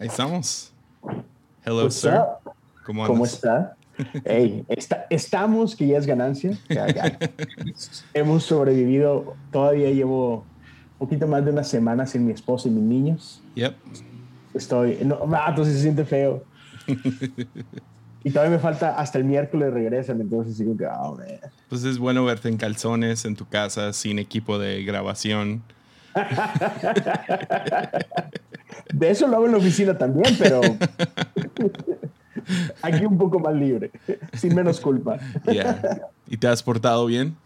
Ahí estamos. Hello, What's sir. up? ¿Cómo, ¿Cómo está? Hey, está- estamos, que ya es ganancia. Ya, ya. Hemos sobrevivido. Todavía llevo un poquito más de una semana sin mi esposa y mis niños. Yep. Estoy. No, vato, sí se siente feo. Y todavía me falta hasta el miércoles regresan. Entonces digo que, oh, man. Pues es bueno verte en calzones en tu casa sin equipo de grabación. De eso lo hago en la oficina también, pero aquí un poco más libre, sin menos culpa. Yeah. ¿Y te has portado bien?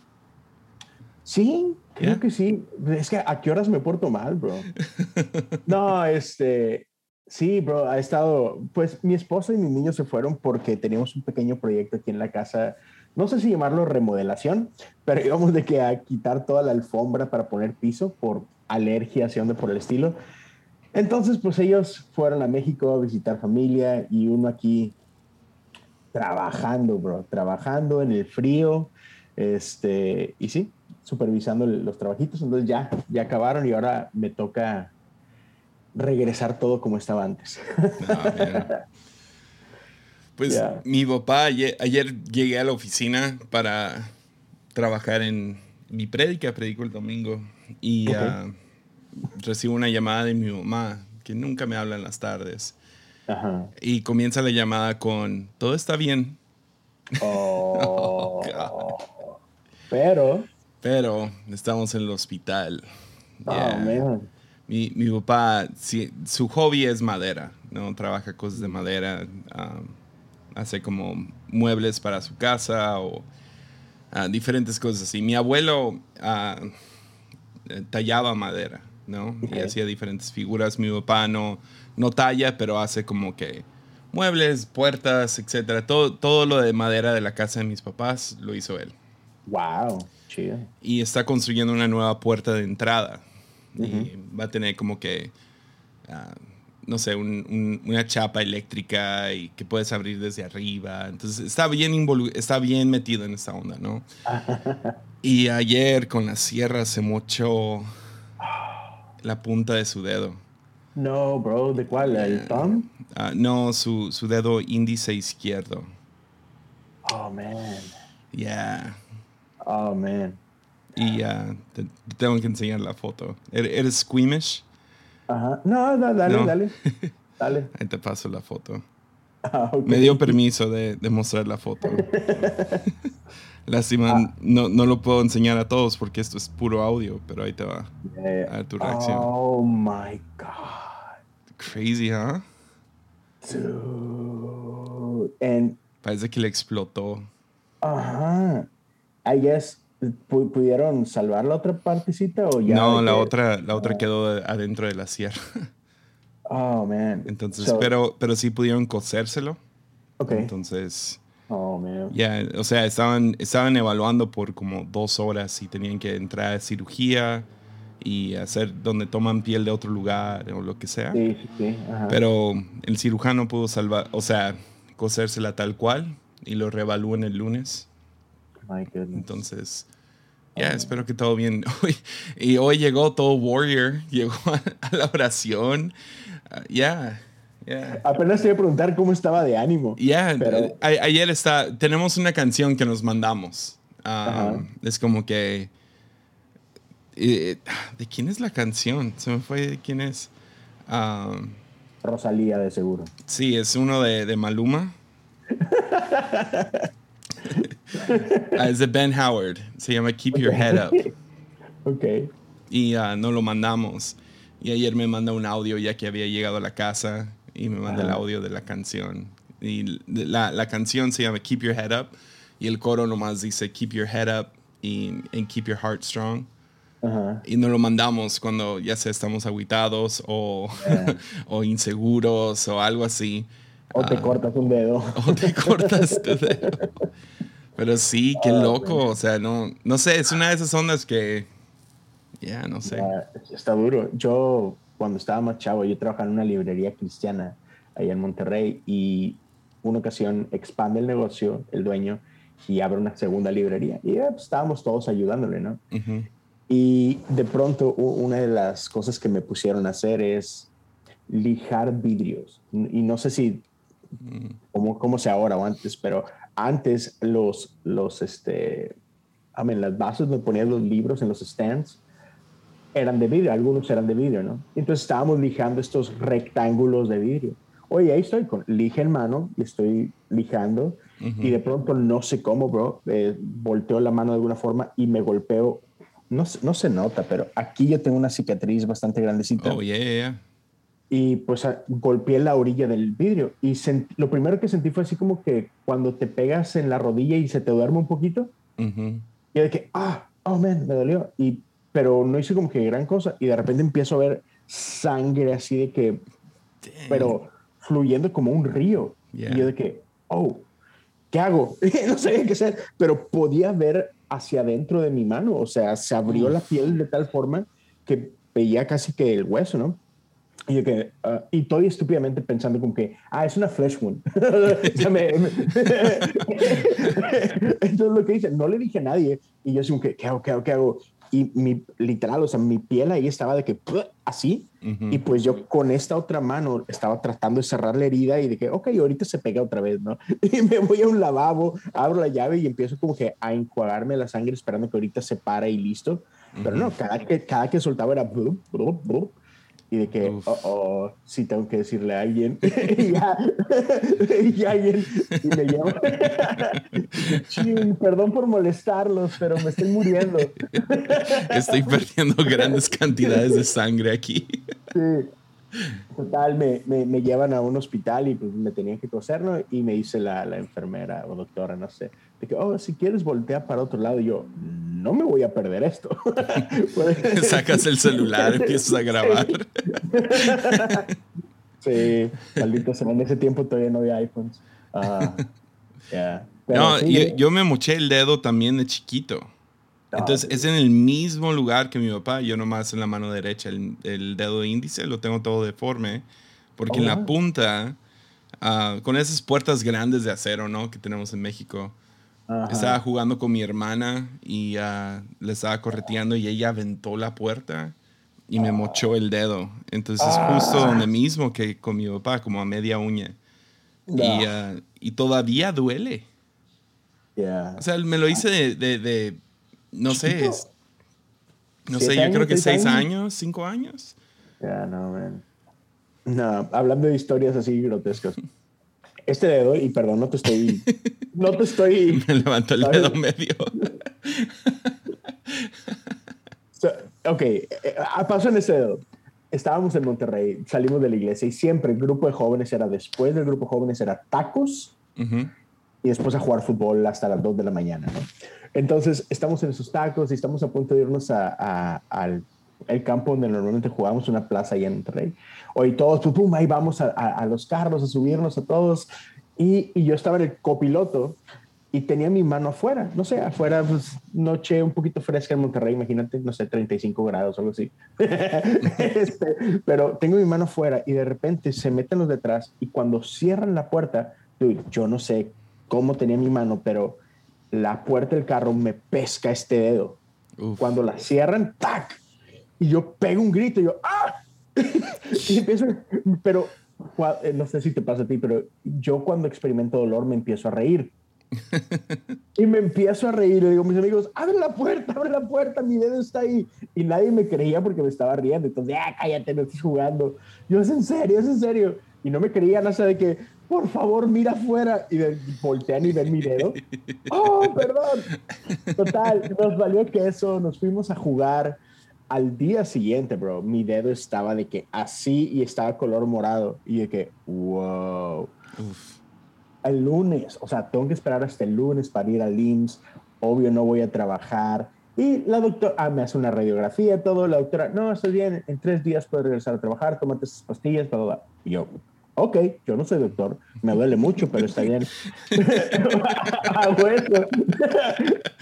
Sí, creo ¿Ya? que sí. Es que a qué horas me porto mal, bro. No, este, sí, bro, ha estado, pues mi esposa y mis niños se fueron porque teníamos un pequeño proyecto aquí en la casa. No sé si llamarlo remodelación, pero íbamos de que a quitar toda la alfombra para poner piso por alergias y onda por el estilo. Entonces, pues ellos fueron a México a visitar familia y uno aquí trabajando, bro, trabajando en el frío, este, y sí, supervisando los trabajitos. Entonces ya, ya acabaron y ahora me toca regresar todo como estaba antes. Ah. Pues Yeah. mi papá, ayer, ayer llegué a la oficina para trabajar en mi prédica, predico el domingo, y ah, recibo una llamada de mi mamá, que nunca me habla en las tardes, Ajá. y comienza la llamada con, todo está bien, Oh, God. pero, pero estamos en el hospital. oh, Yeah. man. Mi, mi papá, su hobby es madera, ¿no? Trabaja cosas de madera, um, hace como muebles para su casa o ah, diferentes cosas así. Mi abuelo ah, tallaba madera, ¿no? Y Ok. hacía diferentes figuras. Mi papá no, no talla, pero hace como que muebles, puertas, etcétera. Todo, todo lo de madera de la casa de mis papás lo hizo él Wow, chido. y está construyendo una nueva puerta de entrada. Y va a tener como que, ah, no sé, un- un- una chapa eléctrica y que puedes abrir desde arriba. Entonces está bien, está bien metido en esta onda, ¿no? y ayer con la sierra se mochó la punta de su dedo. No, bro, ¿de cuál? ¿El thumb? Ah, no, su, su dedo índice izquierdo. Oh, man. Yeah. Oh, man. Y ah, te, te tengo que enseñar la foto. ¿Eres eres squeamish? Ajá. No, no, dale, No. dale. Dale. Ahí te paso la foto. Ah. Me dio permiso de, de mostrar la foto. Lástima, no, no lo puedo enseñar a todos porque esto es puro audio, pero ahí te va. Eh, A tu reacción. Oh, my God. Crazy, ¿ah? Dude. And, Parece que le explotó. ajá. I guess, pu- ¿pudieron salvar la otra partecita o ya? no, la que- otra, la otra quedó adentro de la sierra. Oh, man. Entonces, So- pero, pero sí pudieron cosérselo. Ok. Entonces, Oh, man. ya, o sea, estaban, estaban evaluando por como dos horas y tenían que entrar a cirugía y hacer donde toman piel de otro lugar o lo que sea. Sí, sí, sí. Ajá. Pero el cirujano pudo salvar, o sea, cosérsela tal cual y lo reevalúan el lunes. My goodness. Entonces, ya, espero que todo bien. Hoy- y hoy llegó todo Warrior, llegó a, a la oración. Ah, Ya, ya. Apenas te iba a preguntar cómo estaba de ánimo. Ya, Pero- eh, ayer está, tenemos una canción que nos mandamos. Ajá. es como que... eh, ¿De quién es la canción? Se me fue de quién es. Ah, Rosalía, de seguro. Sí, es uno de, de Maluma. Ah, es de Ben Howard. Se llama Keep Your Head Up. Ok. Y ah, no lo mandamos. Y ayer me manda un audio ya que había llegado a la casa y me manda el Ajá. audio de la canción. Y la, la canción se llama Keep Your Head Up y el coro nomás dice Keep Your Head Up y, and Keep Your Heart Strong. Y no lo mandamos cuando ya sea estamos aguitados o, Yeah. o inseguros o algo así. O te Ah, cortas un dedo. o te cortas tu dedo. Pero sí, qué Ah, loco. O sea, no, no sé, es una de esas ondas que. Ya, no sé. Está duro. Yo, cuando estaba más chavo, yo trabajaba en una librería cristiana allá en Monterrey y una ocasión expande el negocio, el dueño, y abre una segunda librería. Y eh, pues, estábamos todos ayudándole, ¿no? Ujú. Y de pronto una de las cosas que me pusieron a hacer es lijar vidrios. Y no sé si, cómo, cómo sea ahora o antes, pero antes los, los, este, I mean, las bases donde ponían los libros en los stands eran de vidrio, algunos eran de vidrio, ¿no? Entonces estábamos lijando estos rectángulos de vidrio. Oye, ahí estoy con lija en mano y estoy lijando y de pronto no sé cómo, bro, eh, volteo la mano de alguna forma y me golpeo. No, no se nota, pero aquí yo tengo una cicatriz bastante grandecita. Oh, yeah, yeah. Y pues golpeé la orilla del vidrio y lo primero que sentí fue así como que cuando te pegas en la rodilla y se te duerme un poquito. Y de que, ah, oh, man, me dolió. Y, pero no hice como que gran cosa y de repente empiezo a ver sangre así de que, pero fluyendo como un río. Y yo de que, oh, ¿qué hago? no sabía qué hacer, pero podía ver hacia adentro de mi mano, o sea, se abrió la piel de tal forma que veía casi que el hueso, ¿no? Y, yo que, uh, y estoy estúpidamente pensando como que, ah, es una flesh wound. Entonces lo que hice, no le dije a nadie. Y yo así como que, ¿qué hago, qué hago, qué hago? Y mi, literal, o sea, mi piel ahí estaba de que así, y pues yo con esta otra mano estaba tratando de cerrar la herida y de que, ok, ahorita se pega otra vez, ¿no? Y me voy a un lavabo, abro la llave y empiezo como que a enjuagarme la sangre esperando que ahorita se para y listo. Pero no, cada que, cada que soltaba era y de que, oh, oh, sí tengo que decirle a alguien, y, ya, y alguien, y me llama, perdón por molestarlos, pero me estoy muriendo. Estoy perdiendo grandes cantidades de sangre aquí. Sí. Total, me, me, me, llevan a un hospital y pues me tenían que coser, ¿no? Y me dice la, la enfermera o doctora, no sé, de que, oh, si quieres voltea para otro lado. Y yo, no me voy a perder esto. Sacas el celular, empiezas a grabar. sí, maldito En ese tiempo todavía no había iPhones. Uh, no, yo, yo, me moché el dedo también de chiquito. Entonces es en el mismo lugar que mi papá, yo nomás en la mano derecha, el, el dedo índice lo tengo todo deforme, porque en la oh. punta, uh, con esas puertas grandes de acero, ¿no? Que tenemos en México, estaba jugando con mi hermana y uh, le estaba correteando y ella aventó la puerta y me mochó el dedo. Entonces es justo ah. donde mismo que con mi papá, como a media uña. Y, uh, y, todavía duele. O sea, me lo hice de, de no sé, no sé, yo creo que seis años? cinco años. Ya, no, man. No, hablando de historias así grotescas. Este dedo, y perdón, no te estoy. No te estoy. Me levantó el dedo medio. ok, eh, eh, pasó en este dedo. Estábamos en Monterrey, salimos de la iglesia y siempre el grupo de jóvenes era después del grupo de jóvenes era tacos y después a jugar fútbol hasta las 2 de la mañana, ¿no? Entonces, estamos en esos tacos y estamos a punto de irnos a, al el campo donde normalmente jugamos, una plaza allá en Monterrey. Hoy todos, pum, pum, ahí vamos a, a, los carros, a subirnos a todos. Y, y, yo estaba en el copiloto y tenía mi mano afuera, no sé, afuera, pues, noche un poquito fresca en Monterrey, imagínate, no sé, 35 grados o algo así. este, pero tengo mi mano afuera y de repente se meten los detrás y cuando cierran la puerta, yo no sé cómo tenía mi mano, pero la puerta del carro me pesca este dedo. Cuando la cierran, ¡tac! Y yo pego un grito y yo, ¡ah! y empiezo, pero eh, no sé si te pasa a ti, pero yo cuando experimento dolor me empiezo a reír. y me empiezo a reír y digo a mis amigos, abre la puerta, abre la puerta, mi dedo está ahí. Y nadie me creía porque me estaba riendo. Entonces, ah, cállate, no estoy jugando. Yo, es en serio, es en serio. Y no me creían, sé, de que, por favor, mira afuera. Y voltean y ven mi dedo. ¡Oh, perdón! Total, nos valió que eso, nos fuimos a jugar. Al día siguiente, bro, mi dedo estaba de que así y estaba color morado. Y de que, wow. El lunes, o sea, tengo que esperar hasta el lunes para ir al IMSS. Obvio, no voy a trabajar. Y la doctora ah, me hace una radiografía, todo. La doctora, no, estoy bien, en tres días puedo regresar a trabajar, tómate esas pastillas, todo. Y yo, ok, yo no soy doctor, me duele mucho, pero está bien.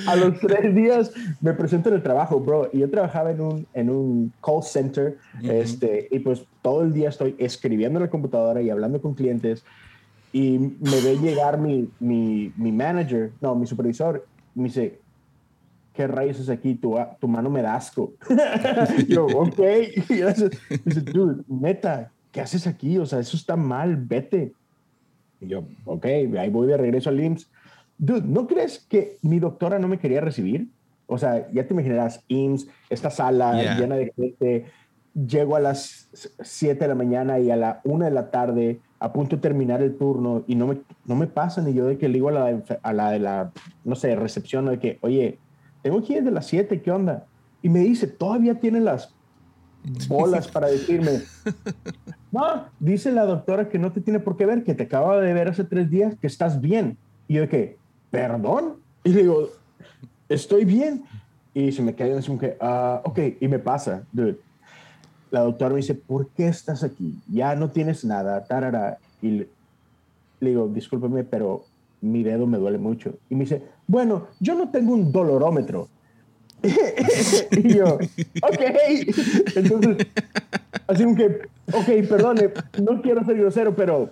a los tres días me presento en el trabajo, bro, y yo trabajaba en un, en un call center, este, y pues todo el día estoy escribiendo en la computadora y hablando con clientes, y me ve llegar mi, mi, mi manager, no, mi supervisor, me dice, ¿qué rayos es aquí? Tu, tu mano me da asco. yo, ok. Y dice, dude, neta, ¿qué haces aquí? O sea, eso está mal, vete. Y yo, ok, ahí voy de regreso al IMSS. Dude, ¿no crees que mi doctora no me quería recibir? O sea, ya te imaginarás, IMSS, esta sala llena de gente, llego a las 7 de la mañana y a la 1 de la tarde, a punto de terminar el turno, y no me, no me pasan, y yo de que le digo a la, a la de la, no sé, recepción, de que, oye, tengo que ir de las 7, ¿qué onda? Y me dice, todavía tiene las bolas para decirme, no, dice la doctora que no te tiene por qué ver, que te acaba de ver hace tres días, que estás bien. Y yo que, perdón. Y le digo, estoy bien. Y se me cae encima que, ah, ok, y me pasa, dude. La doctora me dice, ¿por qué estás aquí? Ya no tienes nada, tarara. Y le, le digo, discúlpeme, pero mi dedo me duele mucho. Y me dice, bueno, yo no tengo un dolorómetro. y yo, ok. Entonces, así que, ok, perdone, no quiero ser grosero, pero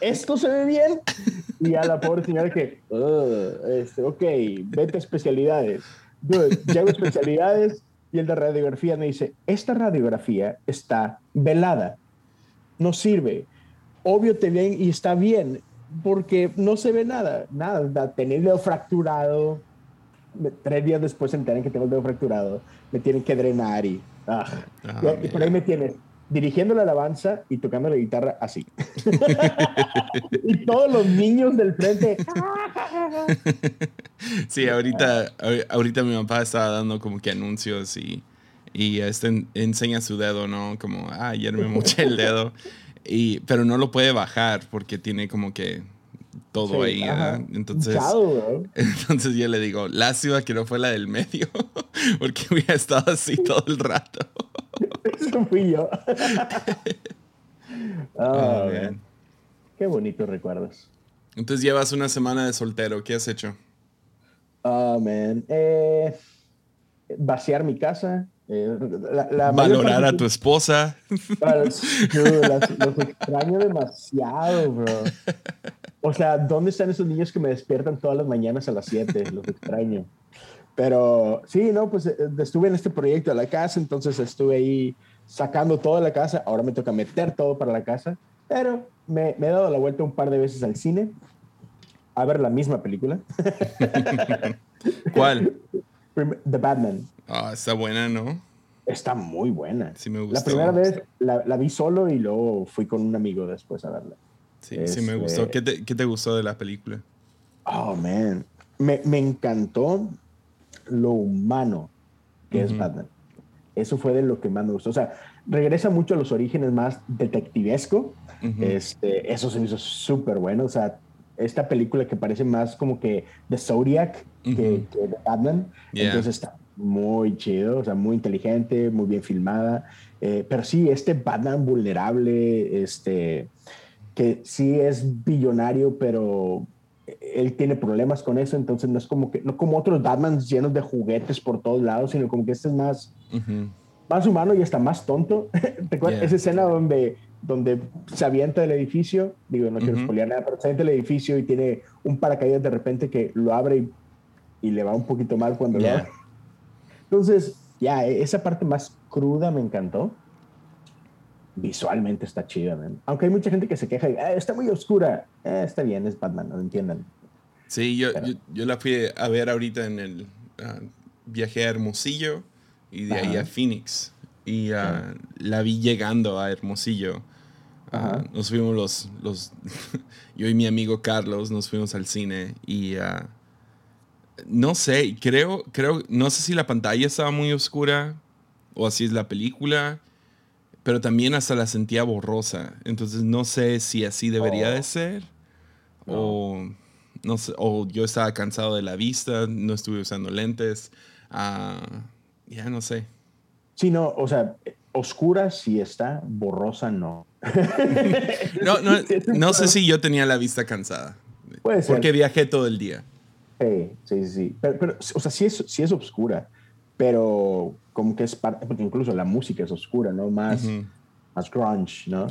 ¿esto se ve bien? Y a la pobre señora que, este, ok, vete a especialidades. llego a especialidades y el de radiografía me dice, esta radiografía está velada, no sirve. Obvio te ven y está bien, porque no se ve nada, nada, tener dedo fracturado, tres días después se enteran que tengo el dedo fracturado, me tienen que drenar y, ah, ah, y, por ahí me tienes dirigiendo la alabanza y tocando la guitarra así. y todos los niños del frente. sí, ahorita, ahorita mi papá estaba dando como que anuncios y, y este enseña su dedo, ¿no? Como, ah, ayer me moché el dedo. Y, pero no lo puede bajar porque tiene como que todo ahí. Entonces, entonces yo le digo, lástima que no fue la del medio, porque hubiera estado así todo el rato. Eso fui yo. oh, Qué bonitos recuerdos. Entonces llevas una semana de soltero. ¿Qué has hecho? Oh, man. Eh, vaciar mi casa. Eh, Valorar a tu esposa. los extraño demasiado, bro. O sea, ¿dónde están esos niños que me despiertan todas las mañanas a las 7? Los extraño. Pero sí, no, pues eh, estuve en este proyecto de la casa, entonces estuve ahí sacando toda la casa. Ahora me toca meter todo para la casa. Pero me, me he dado la vuelta un par de veces al cine a ver la misma película. ¿Cuál? The Batman. Ah, está buena, ¿no? Está muy buena. Sí me gustó. La primera vez la, la vi solo y luego fui con un amigo después a verla. Sí, sí me gustó. ¿Qué te, ¿Qué te, gustó de la película? Oh, man. Me, me encantó lo humano que es Batman. Eso fue de lo que más me gustó. O sea, regresa mucho a los orígenes más detectivesco. este, eso se me hizo súper bueno. O sea, esta película que parece más como que de Zodiac que, que, de Batman. Entonces está muy chido, o sea, muy inteligente, muy bien filmada. Eh, pero sí, este Batman vulnerable, este que sí es billonario, pero él tiene problemas con eso, entonces no es como que, no como otros Batmans llenos de juguetes por todos lados, sino como que este es más, más humano y está más tonto. ¿Te acuerdas? Esa escena donde, donde se avienta del edificio, digo, no quiero uh nada, pero se avienta del edificio y tiene un paracaídas de repente que lo abre y, le va un poquito mal cuando lo abre. Entonces, ya, esa parte más cruda me encantó visualmente está chida, Aunque hay mucha gente que se queja y ah, está muy oscura. Eh, está bien, es Batman, no lo entiendan. Sí, yo, yo, la fui a ver ahorita en el uh, viaje a Hermosillo y de ahí a Phoenix. Y uh, la vi llegando a Hermosillo. Uh, nos fuimos los, los yo y mi amigo Carlos nos fuimos al cine y no sé, creo, creo, no sé si la pantalla estaba muy oscura o así es la película pero también hasta la sentía borrosa. Entonces no sé si así debería de oh. ser o no sé, o yo estaba cansado de la vista, no estuve usando lentes. Ah, ya no sé. Sí, no, o sea, oscura sí está, borrosa no. no, no, no sé si yo tenía la vista cansada. Puede ser. Porque viajé todo el día. Sí, sí, sí. Pero, pero o sea, sí es, sí es oscura pero como que es parte, porque incluso la música es oscura, ¿no? Más, más grunge, ¿no?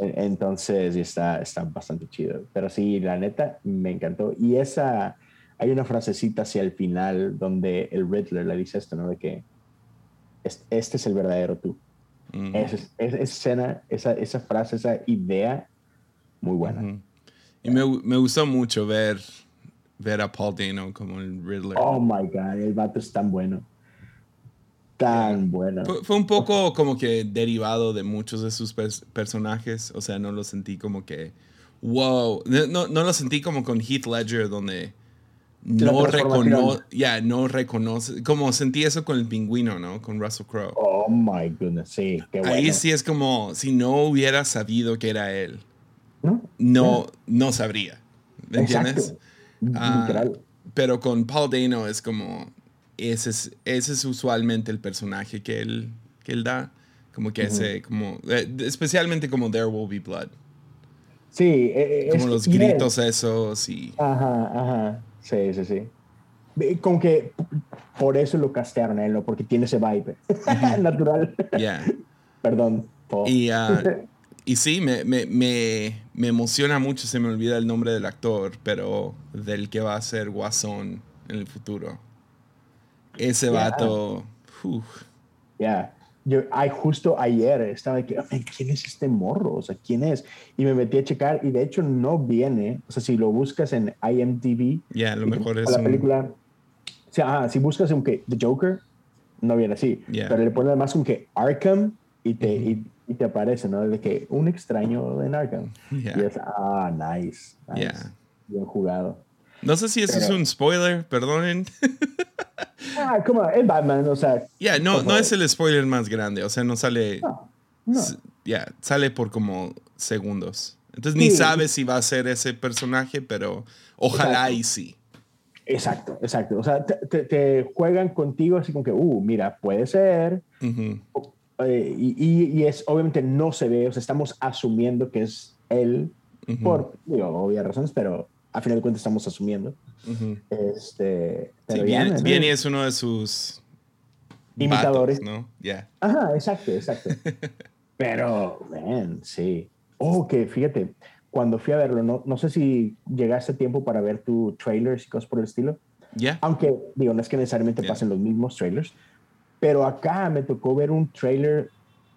Entonces está, está bastante chido. Pero sí, la neta, me encantó. Y esa, hay una frasecita hacia el final donde el Riddler le dice esto, ¿no? De que este es el verdadero tú. Mm. Esa, esa, escena, esa, esa frase, esa idea, muy buena. Y me, me, gustó mucho ver, ver a Paul Dano como el Riddler. Oh my God, el vato es tan bueno. Tan bueno. Fue, un poco como que derivado de muchos de sus personajes. O sea, no lo sentí como que. Wow. No, no lo sentí como con Heath Ledger, donde no reconoce, ya, no reconoce, como sentí eso con el pingüino, ¿no? Con Russell Crowe. Oh my goodness, sí, qué bueno. Ahí sí es como si no hubiera sabido que era él, no, no, sabría, ¿me entiendes? Ah, pero con Paul Dano es como, ese es, ese es usualmente el personaje que él, que él da, como que ese, como, eh, especialmente como There Will Be Blood. Sí, e, e, como los gritos esos y... Ajá, ajá. Sí, sí, sí. Como que por eso lo castearon a él, ¿no? Porque tiene ese vibe natural. Yeah. Perdón. Y, uh, y sí, me, me, me, me, emociona mucho, se me olvida el nombre del actor, pero del que va a ser Guasón en el futuro. Ese vato. Ya. Yo, ay, justo ayer estaba que, ¿quién es este morro? O sea, ¿quién es? Y me metí a checar y de hecho no viene, o sea, si lo buscas en IMDb. Ya, lo mejor es. La película. O sea, ah, si buscas un que The Joker, no viene así. Pero le pones además un que Arkham y te, y, te aparece, ¿no? De que un extraño en Arkham. Y es, ah, nice. nice. Bien jugado. No sé si eso es un spoiler, perdonen. ah, como es Batman, o sea. Ya, no, no es el spoiler más grande, o sea, no sale. No, Ya, sale por como segundos. Entonces ni sabes si va a ser ese personaje, pero ojalá y sí. Exacto, exacto. O sea, te, juegan contigo así como que, uh, mira, puede ser. Eh, y, y, es, obviamente no se ve, o sea, estamos asumiendo que es él, por digo, obvias razones, pero a final de cuentas estamos asumiendo. Este, sí, bien, es uno de sus imitadores. ¿no? Ya. Ajá, exacto, exacto. pero, man, sí. Oh, que fíjate, cuando fui a verlo, no, no sé si llegaste a tiempo para ver tu trailers y cosas por el estilo. Ya. Aunque, digo, no es que necesariamente pasen los mismos trailers, pero acá me tocó ver un trailer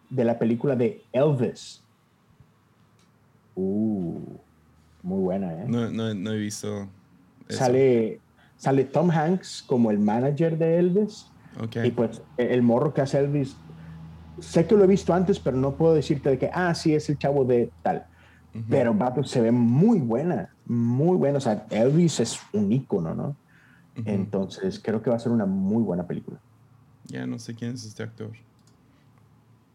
de la película de Elvis. Uh. Muy buena, ¿eh? No, no, no he visto. Sale, sale Tom Hanks como el manager de Elvis. Okay. Y pues el morro que hace Elvis, sé que lo he visto antes, pero no puedo decirte de que, ah, sí, es el chavo de tal. Pero se ve muy buena, muy buena. O sea, Elvis es un ícono, ¿no? Entonces creo que va a ser una muy buena película. Ya no sé quién es este actor.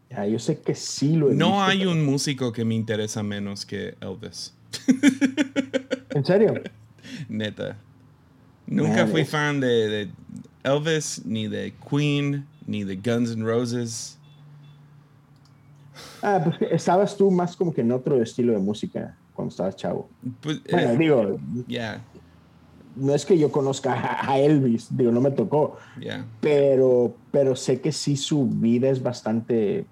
Ya, yo sé que sí lo he No hay un músico que me interesa menos que Elvis. ¿En serio? Neta. Nunca fui fan de, Elvis, ni de Queen, ni de Guns N' Roses. Ah, pues estabas tú más como que en otro estilo de música cuando estabas chavo. Pues, bueno, eh, digo, ya. no es que yo conozca a Elvis, digo, no me tocó. Pero, pero sé que sí su vida es bastante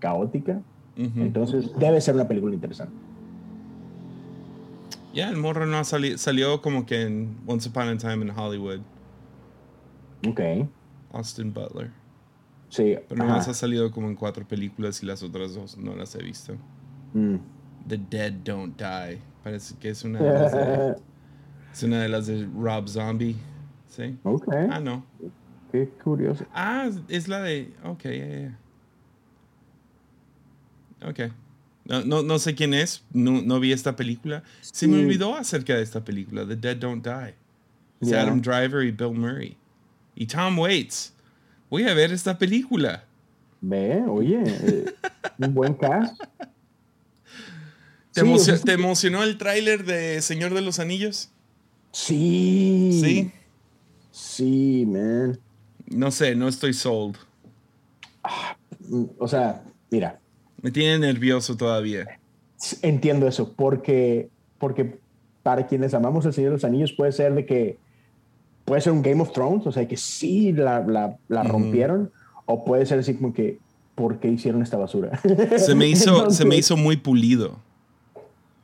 caótica. Entonces debe ser una película interesante. Ya, el morro no salido, salió como que en Once Upon a Time in Hollywood. Ok. Austin Butler. Sí. Pero nomás ha salido como en cuatro películas y las otras dos no las he visto. Mm. The Dead Don't Die. Parece que es una de las de, es una de, las de Rob Zombie. ¿Sí? Ok. Ah, no. Qué curioso. Ah, es la de. Ok, yeah, ya. Ok. No, no, sé quién es, no, no, vi esta película. Se me olvidó acerca de esta película, The Dead Don't Die. Es Adam Driver y Bill Murray. Y Tom Waits. Voy a ver esta película. Ve, oye, eh, un buen cast. ¿Te, ¿Te emocionó el tráiler de Señor de los Anillos? Sí. Sí. Sí, man. No sé, no estoy sold. Ah, o sea, mira, me tiene nervioso todavía. Entiendo eso, porque, porque para quienes amamos El Señor de los Anillos puede ser de que puede ser un Game of Thrones, o sea, que sí la, la, la rompieron, o puede ser así como que, ¿por qué hicieron esta basura? Se me hizo, se me hizo muy pulido.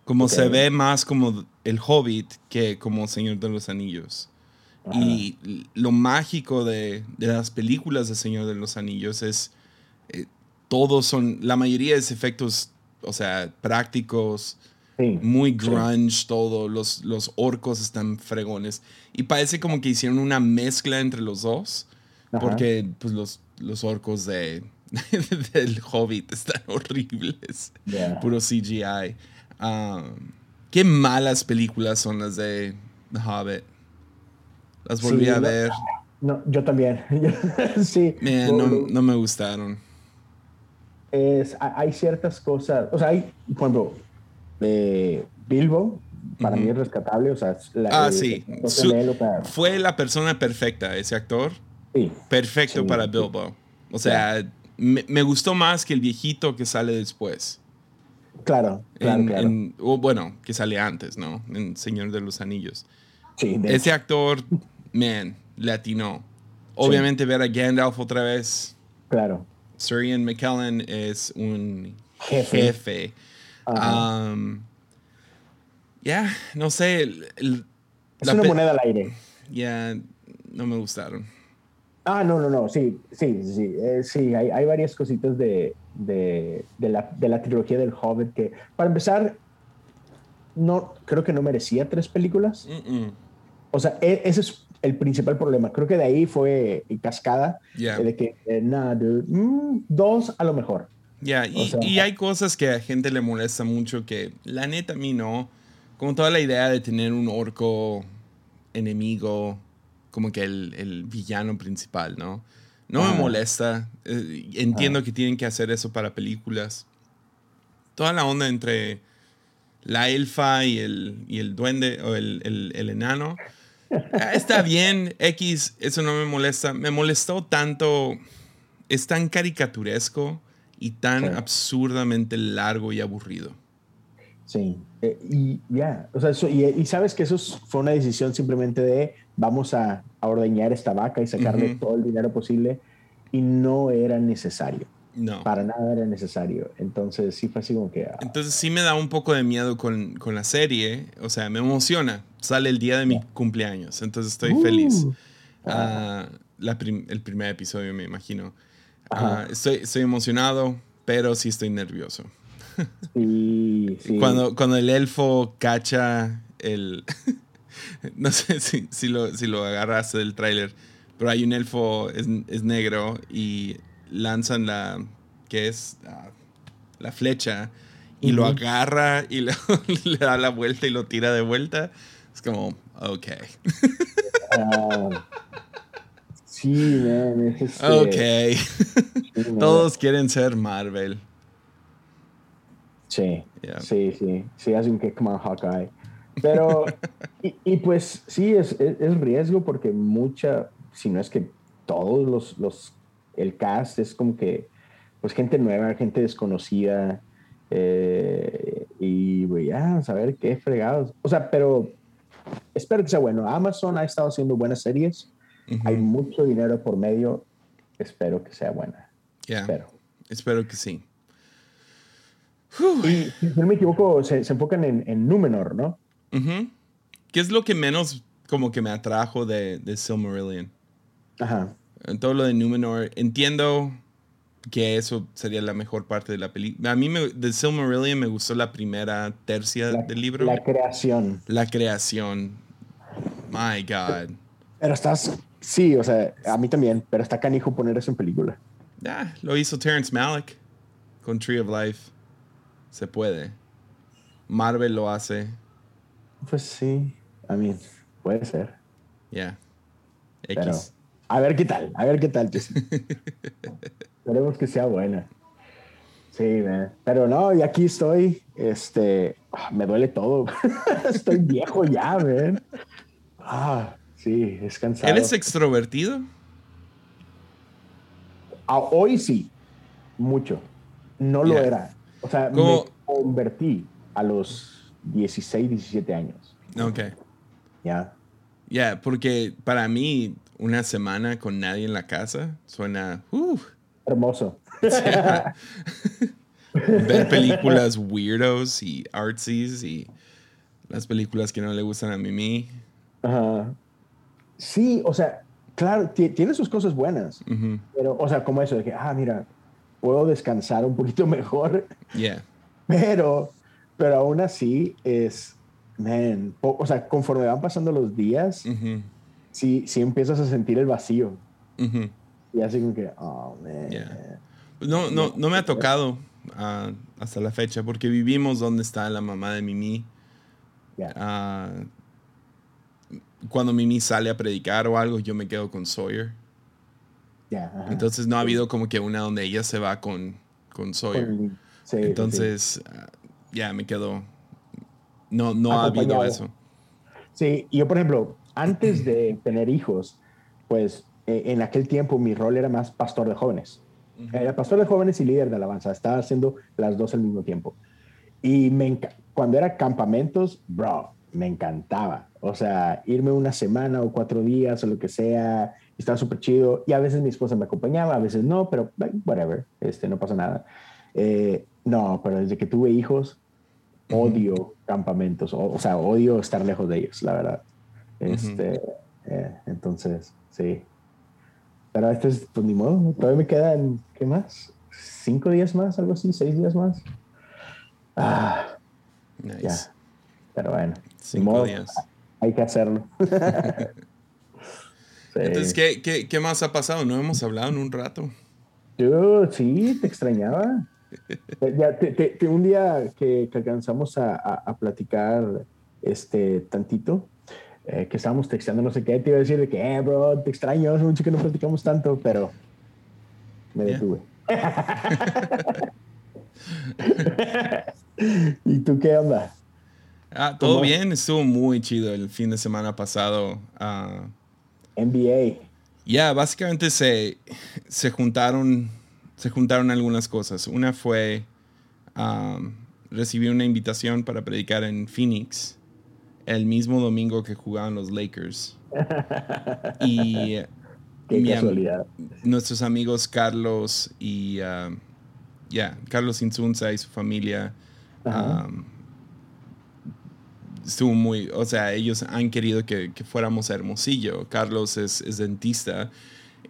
Como se ve más como el Hobbit que como Señor de los Anillos. Y lo mágico de, de, las películas de Señor de los Anillos es todos son, la mayoría de efectos, o sea, prácticos, Sí. muy grunge todo, los, los orcos están fregones. Y parece como que hicieron una mezcla entre los dos, Ajá. porque pues los, los orcos de, del Hobbit están horribles, Yeah. puro CGI. Um, qué malas películas son las de The Hobbit. Las volví Sí, a ver. No, yo también. sí. Man, no, no me gustaron. Es, ha- hay ciertas cosas, o sea, hay, ejemplo, eh, Bilbo, para Ujú. mí es rescatable, o sea, la, Ah, eh, sí. Su- él, o sea, Fue la persona perfecta, ese actor. sí, Perfecto Sí. para Bilbo. O sea, me, me gustó más que el viejito que sale después. claro, claro, En- claro. en- o bueno, que sale antes, ¿no? En Señor de los Anillos. sí, de Ese actor, man, le atinó. Obviamente ver a Gandalf otra vez. claro. Sir Ian McKellen es un Jefe. jefe. Ajá. Um, ya, no sé. el- el- es una moneda al aire. Ya, no me gustaron. Ah, no, no, no, sí, sí, sí, eh, sí, hay, hay varias cositas de, de, de la, de la trilogía del Hobbit que, para empezar, no, creo que no merecía tres películas. O sea, e- ese es el principal problema. Creo que de ahí fue cascada Ya. eh, de que, eh, nada, mm, dos a lo mejor. Ya, y, O sea- y hay cosas que a gente le molesta mucho que la neta a mí no. Como toda la idea de tener un orco enemigo, como que el, el villano principal, ¿no? No Ah. me molesta. eh, entiendo que tienen que hacer eso para películas. Toda la onda entre la elfa y el, y el duende o el, el- el enano. Ah, Está bien, X, eso no me molesta. Me molestó tanto, es tan caricaturesco y tan Sí. absurdamente largo y aburrido. Sí. Eh, y ya, o sea, eso- y, y sabes que eso es- fue una decisión simplemente de vamos a, a ordeñar esta vaca y sacarle Ujú. todo el dinero posible y no era necesario. No. Para nada era necesario. Entonces sí fue así como que... ah, Entonces sí me da un poco de miedo con, con la serie. O sea, me emociona. Sale el día de mi cumpleaños. Entonces estoy Uh. feliz. Ah, la prim- el primer episodio, me imagino. Ajá. estoy, estoy emocionado, pero sí estoy nervioso. sí, sí. Cuando, cuando el elfo cacha el... no sé si, si, lo, si lo agarraste del tráiler, pero hay un elfo, es, es negro, y lanzan la... ¿Qué es? Ah, la flecha, y lo Ujú. agarra y lo- le da la vuelta y lo tira de vuelta. Es como, ok. Ah, sí, man. es este- Ok. sí, man. Todos quieren ser Marvel. Sí, Yeah. sí, sí, sí, hace un que come on Hawkeye. Pero, y, y pues sí, es, es, es riesgo porque mucha, si no es que todos los, los, el cast es como que, pues gente nueva, gente desconocida, eh, y voy a saber qué fregados. O sea, pero espero que sea bueno. Amazon ha estado haciendo buenas series, Ujú. hay mucho dinero por medio, espero que sea buena. Yeah. Espero. Espero que sí. Y si no me equivoco, se, se enfocan en, en Númenor, ¿no? Ujú. ¿Qué es lo que menos como que me atrajo de, de Silmarillion? Ajá. Todo lo de Numenor, entiendo que eso sería la mejor parte de la película. A mí me, de Silmarillion me gustó la primera tercia La, del libro. la La, creación. creación. My God. Pero estás, sí, o sea, a mí también, pero está canijo poner eso en película. Ah, lo hizo Terrence Malick con Tree of Life. Se puede. Marvel lo hace. Pues sí, a mí puede ser. Yeah. Pero X. a ver qué tal, a ver qué tal. Esperemos que sea buena. Sí, man. pero no, y aquí estoy, este, ah, me duele todo. estoy viejo ya, man. Ah, sí, es cansado. ¿Eres extrovertido? Ah, hoy sí, mucho. No lo Yeah. era. O sea, ¿Cómo? me convertí a los 16, 17 años. Ok. Ya. Ya, porque para mí una semana con nadie en la casa suena... uh, Hermoso. ver películas weirdos y artsies y las películas que no le gustan a Mimi. Ajá. Sí, o sea, claro, ti- tiene sus cosas buenas, pero, o sea, como eso de que, ah, mira, puedo descansar un poquito mejor. Yeah. Pero, pero aún así es, man, o sea, conforme van pasando los días, sí, sí empiezas a sentir el vacío. Y así como que, oh, man. No, no, no me ha tocado uh, hasta la fecha porque vivimos donde está la mamá de Mimi. Uh, cuando Mimi sale a predicar o algo, yo me quedo con Sawyer. Entonces no ha habido como que una donde ella se va con, con Sawyer. Entonces, ah, ya me quedo. No, no ha habido eso. Sí, yo por ejemplo, antes de tener hijos, pues eh, en aquel tiempo mi rol era más pastor de jóvenes. Era pastor de jóvenes y líder de alabanza. Estaba haciendo las dos al mismo tiempo. Y me, cuando era campamentos, bro, me encantaba. O sea, irme una semana o cuatro días o lo que sea, estaba súper chido. Y a veces mi esposa me acompañaba, a veces no, pero whatever, este, no pasa nada. Eh, no, pero desde que tuve hijos, odio campamentos, o, sea, odio estar lejos de ellos, la verdad. Este, eh, entonces, sí. Pero este es, pues ni modo, todavía me quedan, ¿qué más? ¿Cinco días más? ¿Algo así? ¿Seis días más? Ah, ya. Pero bueno, Cinco días. hay que hacerlo. Entonces, ¿qué, ¿qué, qué, más ha pasado? No hemos hablado en un rato. Yo, sí, te extrañaba. ya, te, un día que, que alcanzamos a, a, platicar este, tantito, eh, que estábamos texteando no sé qué, te iba a decir de que, eh, bro, te extraño, hace mucho que no platicamos tanto, pero me detuve. ¿Y tú qué onda? Ah, todo bien, estuvo muy chido el fin de semana pasado. Uh, NBA. Ya, básicamente se, se juntaron se juntaron algunas cosas. Una fue um, recibir una invitación para predicar en Phoenix el mismo domingo que jugaban los Lakers. y nuestros amigos Carlos y um, ya Carlos Insunza y su familia um, estuvo muy, o sea, ellos han querido que, fuéramos a Hermosillo. Carlos es, es dentista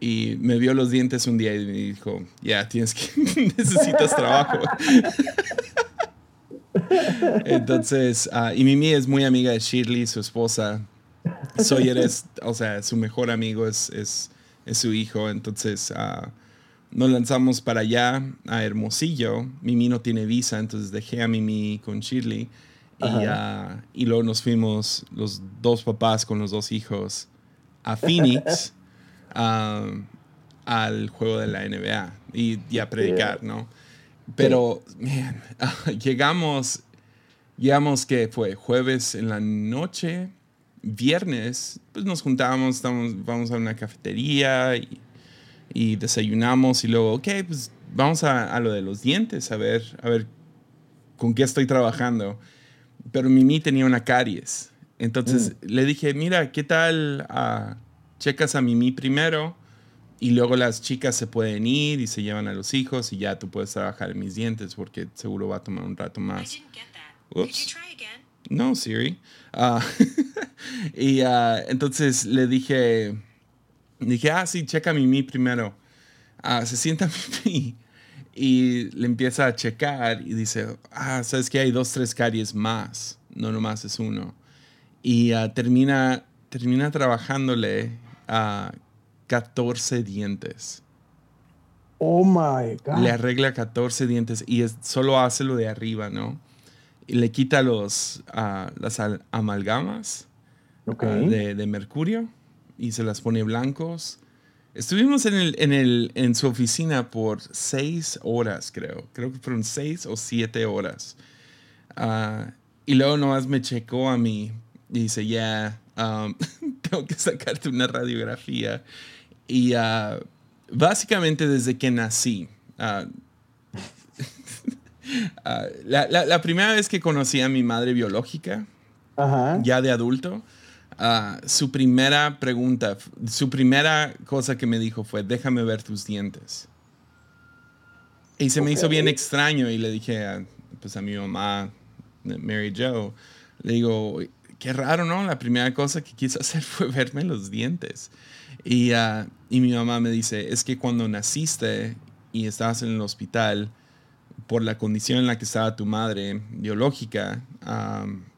y me vio los dientes un día y me dijo, ya, tienes que, necesitas trabajo. Entonces, uh, y Mimi es muy amiga de Shirley, su esposa. Soy eres, o sea, su mejor amigo es, es, es su hijo. Entonces, uh, nos lanzamos para allá, a Hermosillo. Mimi no tiene visa, entonces dejé a Mimi con Shirley. Y, uh, y luego nos fuimos los dos papás con los dos hijos a Phoenix al juego de la NBA y, a predicar, ¿no? Pero, man, llegamos, llegamos que fue jueves en la noche, viernes, pues nos juntábamos, estamos, vamos a una cafetería y, y, desayunamos y luego, ok, pues vamos a, a, lo de los dientes, a ver, a ver con qué estoy trabajando. Pero Mimi tenía una caries. Entonces mm. le dije, mira, ¿qué tal? a checas a Mimi primero y luego las chicas se pueden ir y se llevan a los hijos y ya tú puedes trabajar en mis dientes porque seguro va a tomar un rato más. No, Siri. Ah, y uh, entonces le dije, dije, ah, sí, checa a Mimi primero. Uh, se sienta Mimi y le empieza a checar y dice, ah, sabes que hay dos, tres caries más, no nomás es uno. Y termina, termina trabajándole 14 dientes. Oh my God. Le arregla 14 dientes y es, solo hace lo de arriba, ¿no? Y le quita los, las amalgamas de, de, mercurio y se las pone blancos. Estuvimos en, el, en, el, en su oficina por seis horas, creo. Creo que fueron seis o siete horas. Ah, y luego nomás me checó a mí y dice, ya, Um, tengo que sacarte una radiografía. Y uh, básicamente desde que nací, uh, uh, la, primera vez que conocí a mi madre biológica, ya de adulto, su primera pregunta, su primera cosa que me dijo fue, déjame ver tus dientes. Y se me hizo bien extraño y le dije a, pues a mi mamá, Mary Joe, le digo, qué raro, ¿no? La primera cosa que quiso hacer fue verme los dientes. Y, uh, y mi mamá me dice, es que cuando naciste y estabas en el hospital por la condición en la que estaba tu madre biológica,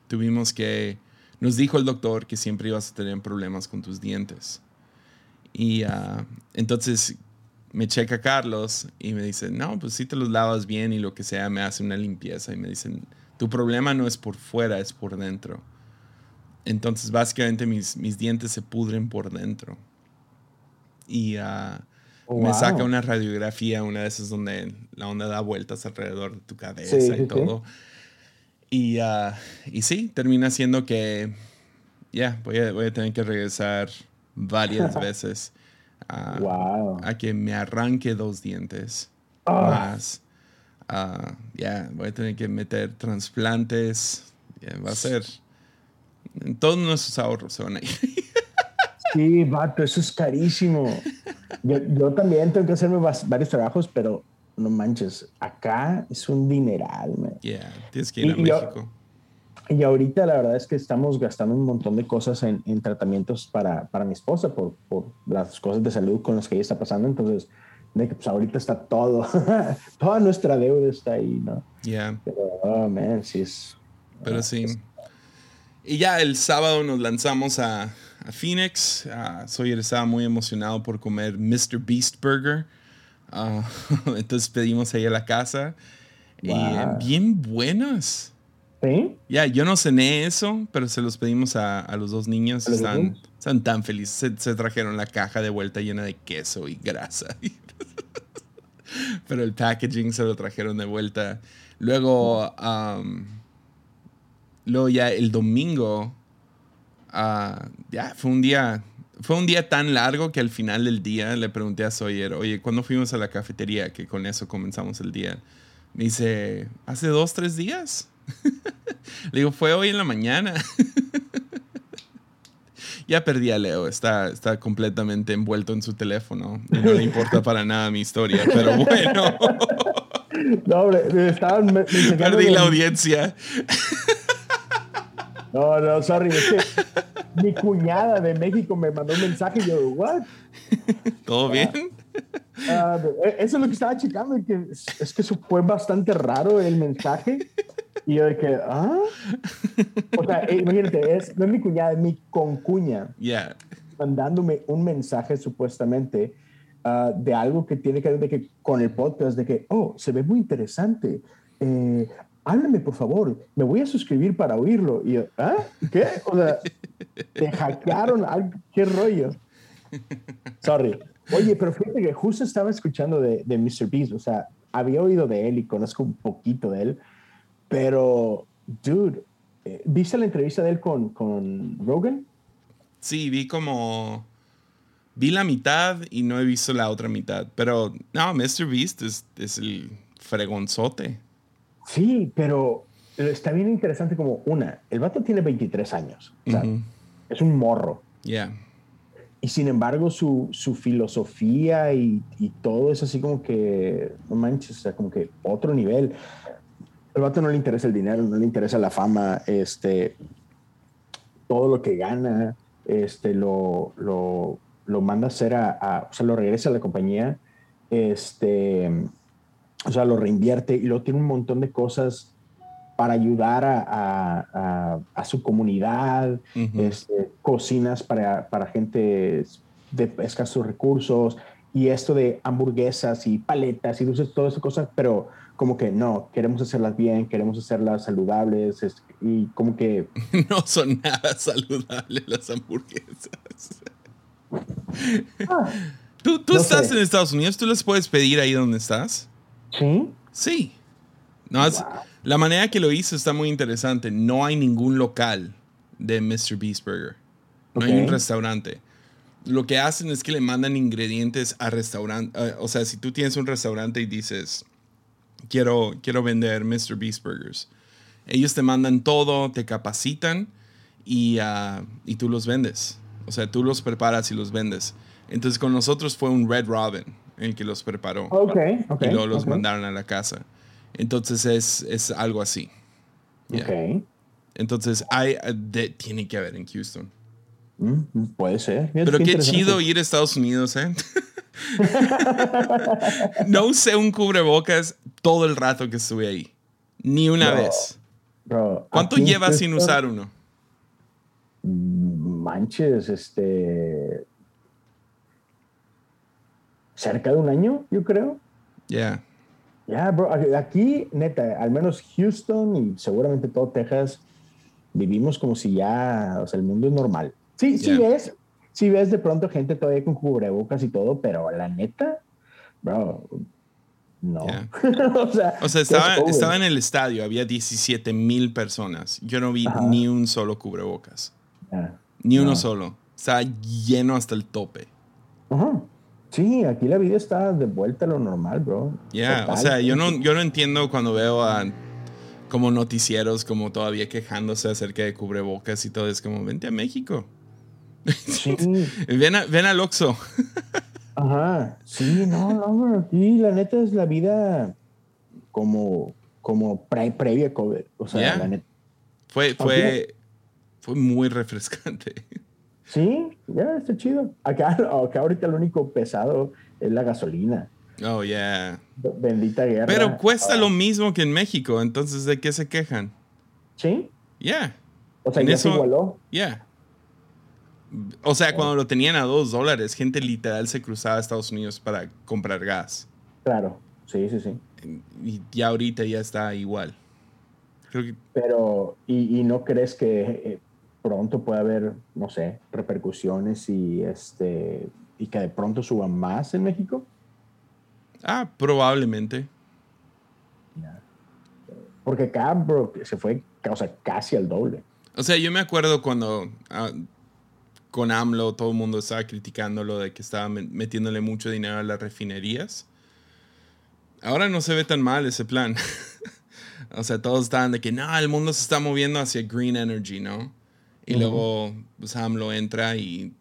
tuvimos que, nos dijo el doctor que siempre ibas a tener problemas con tus dientes. Y ah, entonces me checa Carlos y me dice, no, pues si te los lavas bien y lo que sea, me hace una limpieza. Y me dicen, tu problema no es por fuera, es por dentro. Entonces básicamente mis, mis dientes se pudren por dentro. Y uh, me saca una radiografía, una de esas donde la onda da vueltas alrededor de tu cabeza y todo. Y, uh, y sí, termina siendo que ya voy, a, voy a tener que regresar varias veces a, que me arranque dos dientes ah. más. ya, voy a tener que meter trasplantes. va a ser. Todos nuestros ahorros se van a ir. Sí, vato, eso es carísimo. Yo, yo, también tengo que hacerme varios trabajos, pero no manches, acá es un dineral, man. Yeah, tienes que ir a México. y ahorita la verdad es que estamos gastando un montón de cosas en, en tratamientos para, para, mi esposa por, por, las cosas de salud con las que ella está pasando. Entonces, de que pues ahorita está todo, toda nuestra deuda está ahí, ¿no? Yeah. Pero, oh, man, sí es. Pero sí. Y ya el sábado nos lanzamos a, a Phoenix. Uh, Soy estaba muy emocionado por comer Mr. Beast Burger. Uh, entonces pedimos ahí a la casa. Y bien buenas. ¿Sí? Ya, yo no cené eso, pero se los pedimos a, a los dos niños. Están, están tan felices. Se, trajeron la caja de vuelta llena de queso y grasa. pero el packaging se lo trajeron de vuelta. Luego, um, luego ya el domingo Ah, ya, fue un día, fue un día tan largo que al final del día le pregunté a Sawyer, oye, ¿cuándo fuimos a la cafetería? Que con eso comenzamos el día. Me dice, ¿hace dos, tres días? le digo, fue hoy en la mañana. ya perdí a Leo, está, está completamente envuelto en su teléfono y no le importa para nada mi historia, pero bueno. no, hombre, estaban... Perdí la audiencia. No, no, sorry, es que mi cuñada de México me mandó un mensaje y yo, ¿what? ¿Todo bien? Ah, e, eso es lo que estaba checando, que es que fue bastante raro el mensaje. Y yo de que, ¿ah? O sea, eh, imagínate, es, no es mi cuñada, es mi concuña. Yeah. Mandándome un mensaje supuestamente uh, de algo que tiene que ver de que, con el podcast, de que, oh, se ve muy interesante. Eh, háblame por favor, me voy a suscribir para oírlo. Y yo, ¿ah? ¿Qué? O sea, te hackearon, ¿qué rollo? Sorry. Oye, pero fíjate que justo estaba escuchando de, de Mr. Beast, o sea, había oído de él y conozco un poquito de él, pero, dude, eh, ¿viste la entrevista de él con, con Rogan? Sí, vi como... Vi la mitad y no he visto la otra mitad, pero no, Mr. Beast es, es el fregonzote. Sí, pero está bien interesante como una, el vato tiene 23 años, o sea, es un morro. Yeah. Y sin embargo, su, su filosofía y, y, todo es así como que, no manches, o sea, como que otro nivel. El vato no le interesa el dinero, no le interesa la fama, este, todo lo que gana, este, lo, lo, lo manda a hacer a, a, o sea, lo regresa a la compañía, este, o sea, lo reinvierte y luego tiene un montón de cosas para ayudar a, a, su comunidad, este, cocinas para, para, gente de escasos recursos y esto de hamburguesas y paletas y dulces, todas esas cosas, pero como que no, queremos hacerlas bien, queremos hacerlas saludables y como que... No son nada saludables las hamburguesas. Ah, tú tú estás en Estados Unidos, tú las puedes pedir ahí donde estás. Sí. Sí. No, La manera que lo hizo está muy interesante. No hay ningún local de Mr. Beast Burger. No hay un restaurante. Lo que hacen es que le mandan ingredientes a restaurante. Eh, o sea, si tú tienes un restaurante y dices, quiero, quiero vender Mr. Beast Burgers, ellos te mandan todo, te capacitan y, uh, y tú los vendes. O sea, tú los preparas y los vendes. Entonces con nosotros fue un Red Robin el que los preparó. Okay, okay, y luego los mandaron a la casa. Entonces es, es algo así. Okay. Entonces hay, de, tiene que haber en Houston. Mm, puede ser. Pero qué, chido ir a Estados Unidos, ¿eh? no usé un cubrebocas todo el rato que estuve ahí. Ni una vez. ¿Cuánto llevas sin usar uno? Manches, este. Cerca de un año, yo creo. Ya. Ya, bro. Aquí, neta, al menos Houston y seguramente todo Texas, vivimos como si ya, o sea, el mundo es normal. Sí, sí ves, sí ves de pronto gente todavía con cubrebocas y todo, pero la neta, bro, no. o sea, estaba, en el estadio, había 17 mil personas. Yo no vi ni un solo cubrebocas. Ni uno solo. Estaba lleno hasta el tope. Ajá. Sí, aquí la vida está de vuelta a lo normal, bro. Ya, o sea, yo no, yo no entiendo cuando veo a como noticieros como todavía quejándose acerca de cubrebocas y todo. Es como, vente a México. Sí. ven, a, ven al Oxxo. Ajá, sí, no, no, aquí la neta es la vida como, como previa COVID. O sea, la neta. Fue, fue, fue muy refrescante. Sí, ya está chido. Acá, acá ahorita lo único pesado es la gasolina. Oh, yeah. Bendita guerra. Pero cuesta lo mismo que en México, entonces ¿de qué se quejan? Sí. Yeah. O sea, ya se igualó. Yeah. O sea, cuando lo tenían a dos dólares, gente literal se cruzaba a Estados Unidos para comprar gas. Claro, sí, sí, sí. Y ya ahorita ya está igual. Pero, ¿y, no crees que eh, pronto puede haber, no sé, repercusiones y, este, y que de pronto suban más en México? Ah, probablemente. Porque acá, se fue o sea, casi al doble. O sea, yo me acuerdo cuando ah, con AMLO todo el mundo estaba criticando lo de que estaba metiéndole mucho dinero a las refinerías. Ahora no se ve tan mal ese plan. o sea, todos estaban de que no, el mundo se está moviendo hacia green energy, ¿no? Y luego pues, AMLO entra y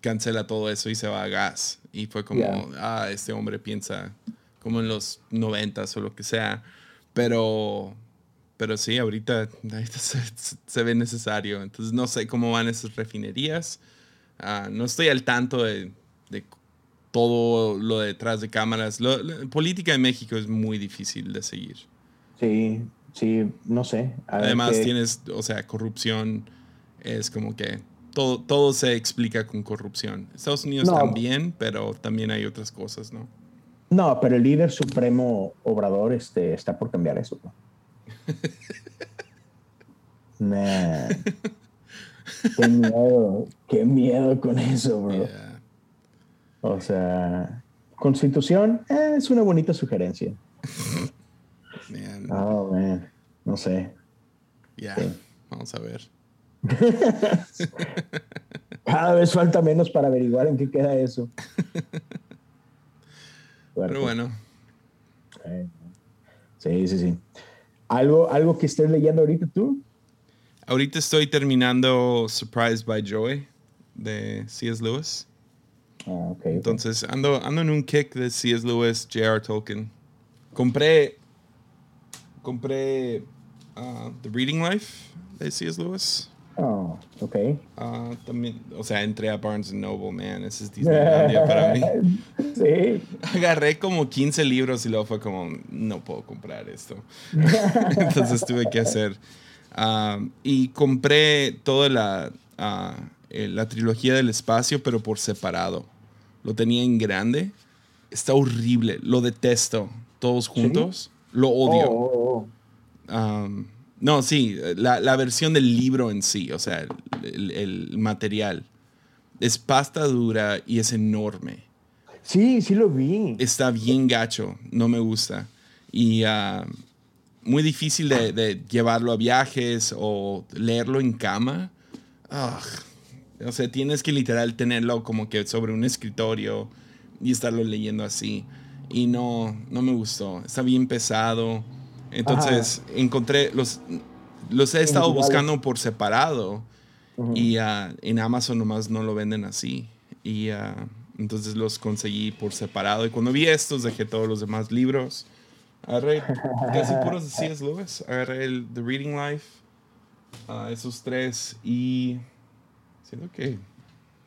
cancela todo eso y se va a gas. Y fue como, ah, este hombre piensa como en los noventas o lo que sea. Pero, pero sí, ahorita, se, ve necesario. Entonces no sé cómo van esas refinerías. Ah, no estoy al tanto de, todo lo detrás de cámaras. la política de México es muy difícil de seguir. Sí, sí, no sé. Además tienes, o sea, corrupción es como que todo, todo se explica con corrupción. Estados Unidos también, pero también hay otras cosas, ¿no? No, pero el líder supremo Obrador este, está por cambiar eso. Qué miedo, qué miedo con eso, bro. O sea, constitución eh, es una bonita sugerencia. man. Oh, man. No sé. Ya, vamos a ver. Cada vez falta menos para averiguar en qué queda eso. Pero bueno. Sí, sí, sí. ¿Algo, ¿Algo que estés leyendo ahorita tú? Ahorita estoy terminando Surprised by Joy de C.S. Lewis. Ah, okay, Entonces ando, ando en un kick de C.S. Lewis, J.R. Tolkien. Compré. Compré uh, The Reading Life de C.S. Lewis. Oh, ok. Uh, también, o sea, entré a Barnes Noble, man. Ese es Disneylandia para mí. Sí. Agarré como 15 libros y luego fue como, no puedo comprar esto. Entonces tuve que hacer. Uh, y compré toda la, uh, la trilogía del espacio, pero por separado. Lo tenía en grande. Está horrible. Lo detesto. Todos juntos. Lo odio. Oh, oh, oh. Um, no, sí, la, la, versión del libro en sí, o sea, el, el, material. Es pasta dura y es enorme. Sí, sí lo vi. Está bien gacho, no me gusta. Y uh, muy difícil de, de, llevarlo a viajes o leerlo en cama. O sea, tienes que literal tenerlo como que sobre un escritorio y estarlo leyendo así. Y no, no me gustó. Está bien pesado entonces encontré, los, los he estado buscando por separado y uh, en Amazon nomás no lo venden así. Y uh, entonces los conseguí por separado. Y cuando vi estos, dejé todos los demás libros. Agarré casi puros de C.S. Lewis. Agarré el The Reading Life, uh, esos tres y siento que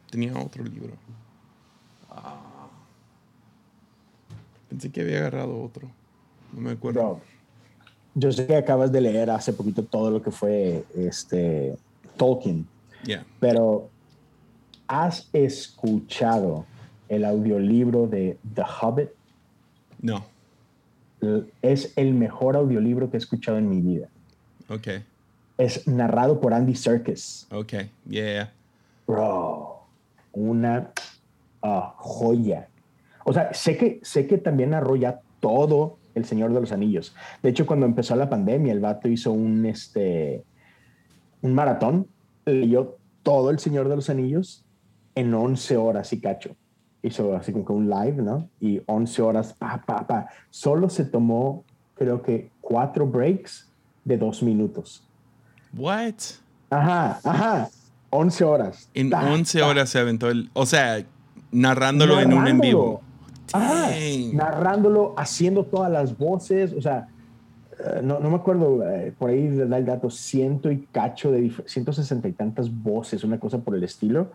tenía otro libro. Pensé que había agarrado otro. No me acuerdo. Yo sé que acabas de leer hace poquito todo lo que fue este Tolkien, Yeah. pero ¿has escuchado el audiolibro de The Hobbit? No. Es el mejor audiolibro que he escuchado en mi vida. Ok. Es narrado por Andy Serkis. Ok. Yeah. Bro, una ah, joya. O sea, sé que, sé que también narró ya todo El Señor de los Anillos. De hecho, cuando empezó la pandemia, el vato hizo un, este, un maratón, leyó todo El Señor de los Anillos en 11 horas y cacho. Hizo así como que un live, ¿no? Y 11 horas, pa, pa, pa. Solo se tomó, creo que, cuatro breaks de dos minutos. What? Ajá, ajá. 11 horas. En Ta, 11 ta. horas se aventó el. O sea, narrándolo en un en vivo. Ajá, narrándolo, haciendo todas las voces, o sea, eh, no, no me acuerdo, eh, por ahí da el dato, ciento y cacho de dif- 160 y tantas voces, una cosa por el estilo.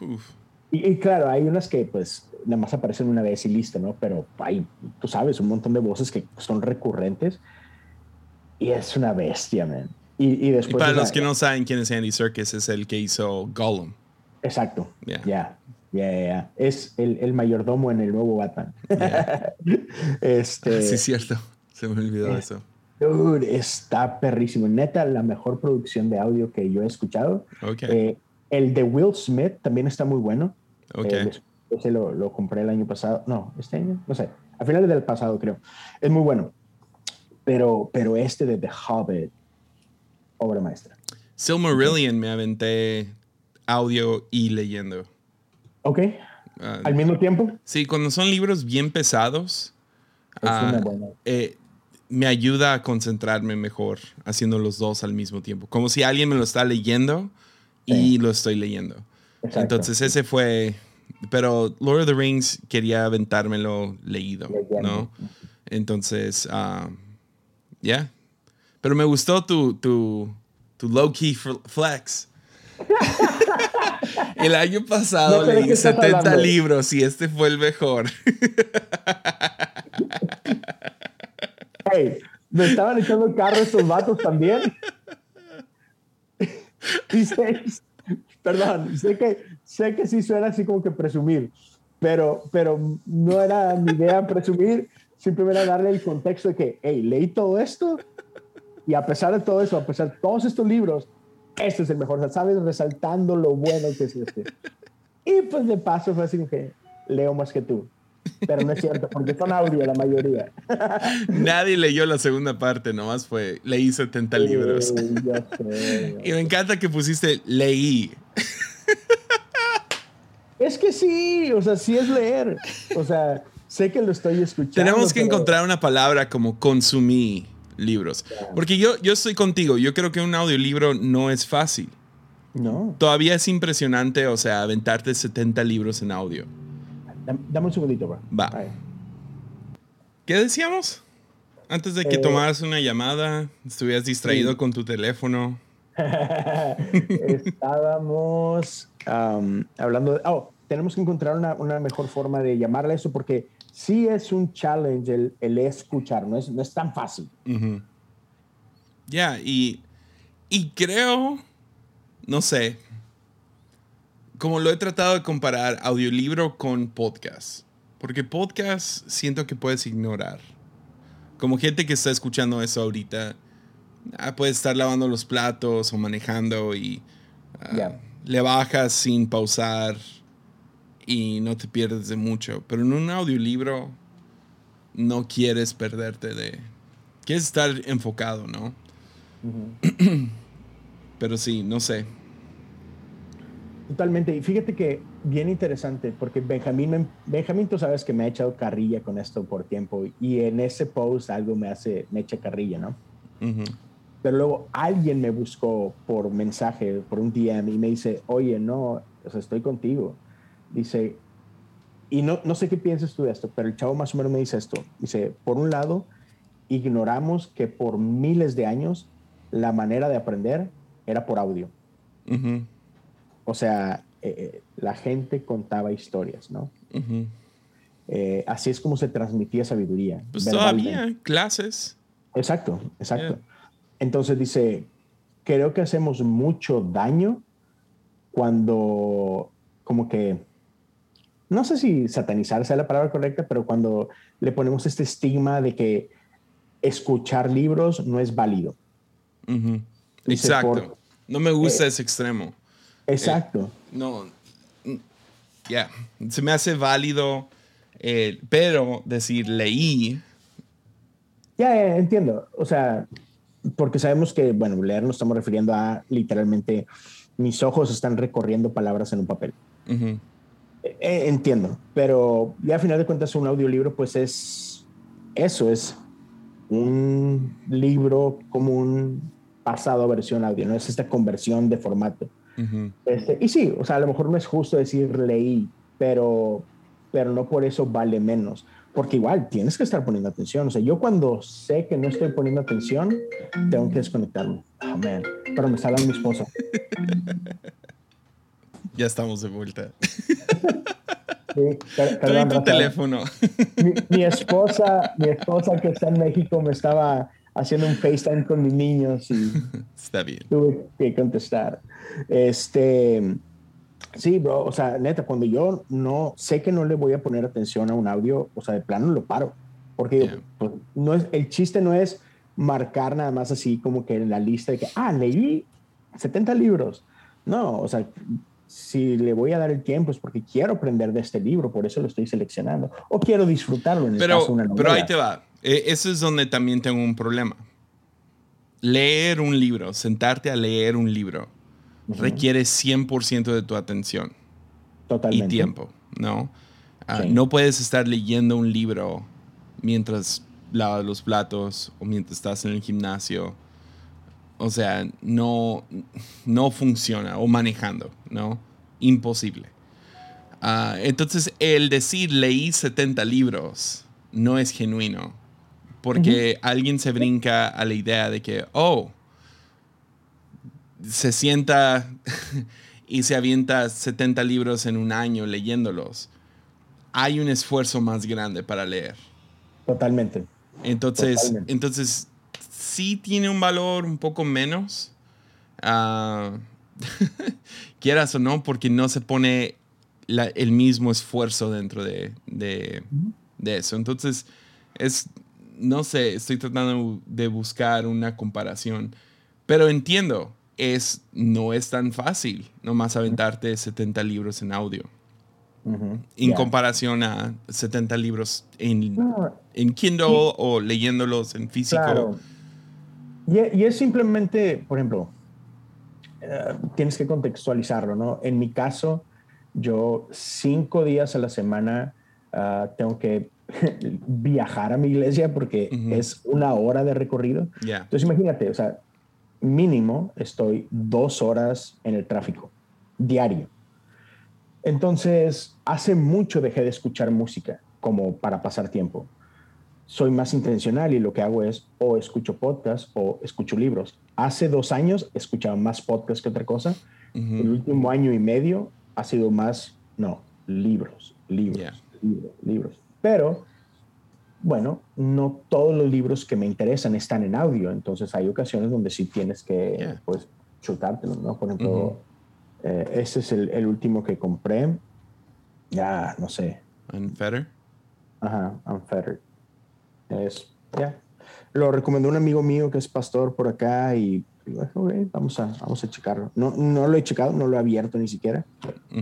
Uf. Y, y claro, hay unas que pues nada más aparecen una vez y listo, ¿no? Pero hay, tú sabes, un montón de voces que son recurrentes y es una bestia, man. Y, y Y después... para o sea, los que no saben quién es Andy Serkis, es el que hizo Gollum. Exacto, Yeah. ya, ya, ya, ya. Es el, el mayordomo en el nuevo Batman. Yeah. este, sí, es cierto. Se me olvidó eso. Dude, está perrísimo. Neta, la mejor producción de audio que yo he escuchado. Ok. Eh, el de Will Smith también está muy bueno. Ok. Eh, ese lo, lo compré el año pasado. No, este año, no sé. A finales del pasado, creo. Es muy bueno. Pero, pero este de The Hobbit, obra maestra. Silmarillion me aventé audio y leyendo. Ok. Ah, Al mismo tiempo, sí, cuando son libros bien pesados, es ah, eh, me ayuda a concentrarme mejor haciendo los dos al mismo tiempo. Como si alguien me lo está leyendo y lo estoy leyendo. Exacto. Entonces ese fue... Pero Lord of the Rings quería aventármelo leído, Leyendo. ¿no? Entonces, ah, ya. Pero me gustó tu, tu, tu low-key fl- flex. el año pasado No leí qué estás 70 hablando. libros y este fue el mejor. Hey, me estaban echando el carro estos vatos también. Y sé- perdón, sé que, sé que sí suena así como que presumir, pero, pero no era mi idea presumir, simplemente era darle el contexto de que, hey, leí todo esto y a pesar de todo eso, a pesar de todos estos libros, este es el mejor, sabes, resaltando lo bueno que es este. Y pues de paso fue así que leo más que tú, pero no es cierto, porque son audio la mayoría. Nadie leyó la segunda parte, nomás fue, leí 70 libros. Sí, yo sé. Y me encanta que pusiste leí. Es que sí, o sea, sí es leer. O sea, sé que lo estoy escuchando. Tenemos que pero- encontrar una palabra como consumí libros. Porque yo, yo estoy contigo, yo creo que un audiolibro no es fácil. No, Todavía es impresionante, o sea, aventarte 70 libros en audio. dame, un segundito, bro. Va. ¿Qué decíamos? Antes de que Eh, tomaras una llamada, estuvieras distraído sí. con tu teléfono. Estábamos am, hablando de... Oh, tenemos que encontrar una, una mejor forma de llamarle eso porque sí es un challenge el, el escuchar, no es, no es tan fácil. Ya, y, y creo, no sé, como lo he tratado de comparar audiolibro con podcast, porque podcast siento que puedes ignorar. Como gente que está escuchando eso ahorita, ah, puede estar lavando los platos o manejando y ah, le bajas sin pausar y no te pierdes de mucho. Pero en un audiolibro no quieres perderte de... Quieres estar enfocado, ¿no? Pero sí, no sé. Totalmente. Y fíjate que bien interesante, porque Benjamín, me- Benjamín, tú sabes que me ha echado carrilla con esto por tiempo y en ese post algo me hace, me echa carrilla, ¿no? Ujú. Pero luego alguien me buscó por mensaje, por un DM y me dice, oye, no, o sea, estoy contigo. Dice, y no, no sé qué piensas tú de esto, pero el chavo más o menos me dice esto. Dice, por un lado, ignoramos que por miles de años la manera de aprender era por audio. O sea, eh, eh, la gente contaba historias, ¿no? Eh, así es como se transmitía sabiduría. Pues todavía, clases. Exacto, exacto. Entonces dice, creo que hacemos mucho daño cuando como que, no sé si satanizar sea la palabra correcta, pero cuando le ponemos este estigma de que escuchar libros no es válido. Exacto. no me gusta eh, ese extremo. Exacto. Eh, no, ya, se me hace válido, eh, pero decir leí. Ya, entiendo. O sea, porque sabemos que, bueno, leer nos estamos refiriendo a literalmente mis ojos están recorriendo palabras en un papel. Entiendo, pero ya a final de cuentas un audiolibro pues es eso, es un libro como un pasado versión audio, no es esta conversión de formato. este, y sí, o sea, a lo mejor no es justo decir leí, pero, pero no por eso vale menos, porque igual tienes que estar poniendo atención. O sea, yo cuando sé que no estoy poniendo atención, tengo que desconectarme. Oh, man. Pero me está hablando mi esposa. Ya estamos de vuelta. Sí, perdón, tu teléfono. Mi, esposa, mi esposa que está en México me estaba haciendo un FaceTime con mis niños y está bien. tuve que contestar. Este, sí, bro, o sea, neta, cuando yo no sé que no le voy a poner atención a un audio, o sea, de plano lo paro, porque pues, no es, el chiste no es marcar nada más así como que en la lista de que, ah, leí 70 libros. No, o sea, si le voy a dar el tiempo es porque quiero aprender de este libro, por eso lo estoy seleccionando, o quiero disfrutarlo en pero, caso una Pero ahí te va, e, eso es donde también tengo un problema. Leer un libro, sentarte a leer un libro, requiere 100% de tu atención Totalmente. y tiempo, ¿no? Ah, no puedes estar leyendo un libro mientras lavas los platos o mientras estás en el gimnasio o sea, no, no funciona, o manejando, ¿no? Imposible. Ah, entonces, el decir leí 70 libros no es genuino, porque alguien se brinca a la idea de que, oh, se sienta y se avienta 70 libros en un año leyéndolos. Hay un esfuerzo más grande para leer. Totalmente. Entonces, entonces sí tiene un valor un poco menos. Ah, quieras o no, porque no se pone el mismo esfuerzo dentro de, de, eso. Entonces, es, no sé, estoy tratando de buscar una comparación, pero entiendo, es, no es tan fácil nomás aventarte 70 libros en audio. En comparación a 70 libros en, en Kindle o leyéndolos en físico. Y, es simplemente, por ejemplo, eh, tienes que contextualizarlo, ¿no? En mi caso, yo cinco días a la semana ah, tengo que viajar a mi iglesia porque es una hora de recorrido. Entonces imagínate, o sea, mínimo estoy dos horas en el tráfico diario. Entonces, hace mucho dejé de escuchar música como para pasar tiempo soy más intencional y lo que hago es o escucho podcast o escucho libros. Hace dos años escuchaba más podcast que otra cosa. El último año y medio ha sido más, no, libros, libros, libros, libros. Pero, bueno, no todos los libros que me interesan están en audio. Entonces hay ocasiones donde sí tienes que, pues, chutártelo, ¿no? Por ejemplo, eh, ese es el, el, último que compré. Ya, no sé. Unfettered. Ajá, Unfettered. Es, ya. Lo recomendó un amigo mío que es pastor por acá y vamos, a, vamos a checarlo. No, no lo he checado, no lo he abierto ni siquiera,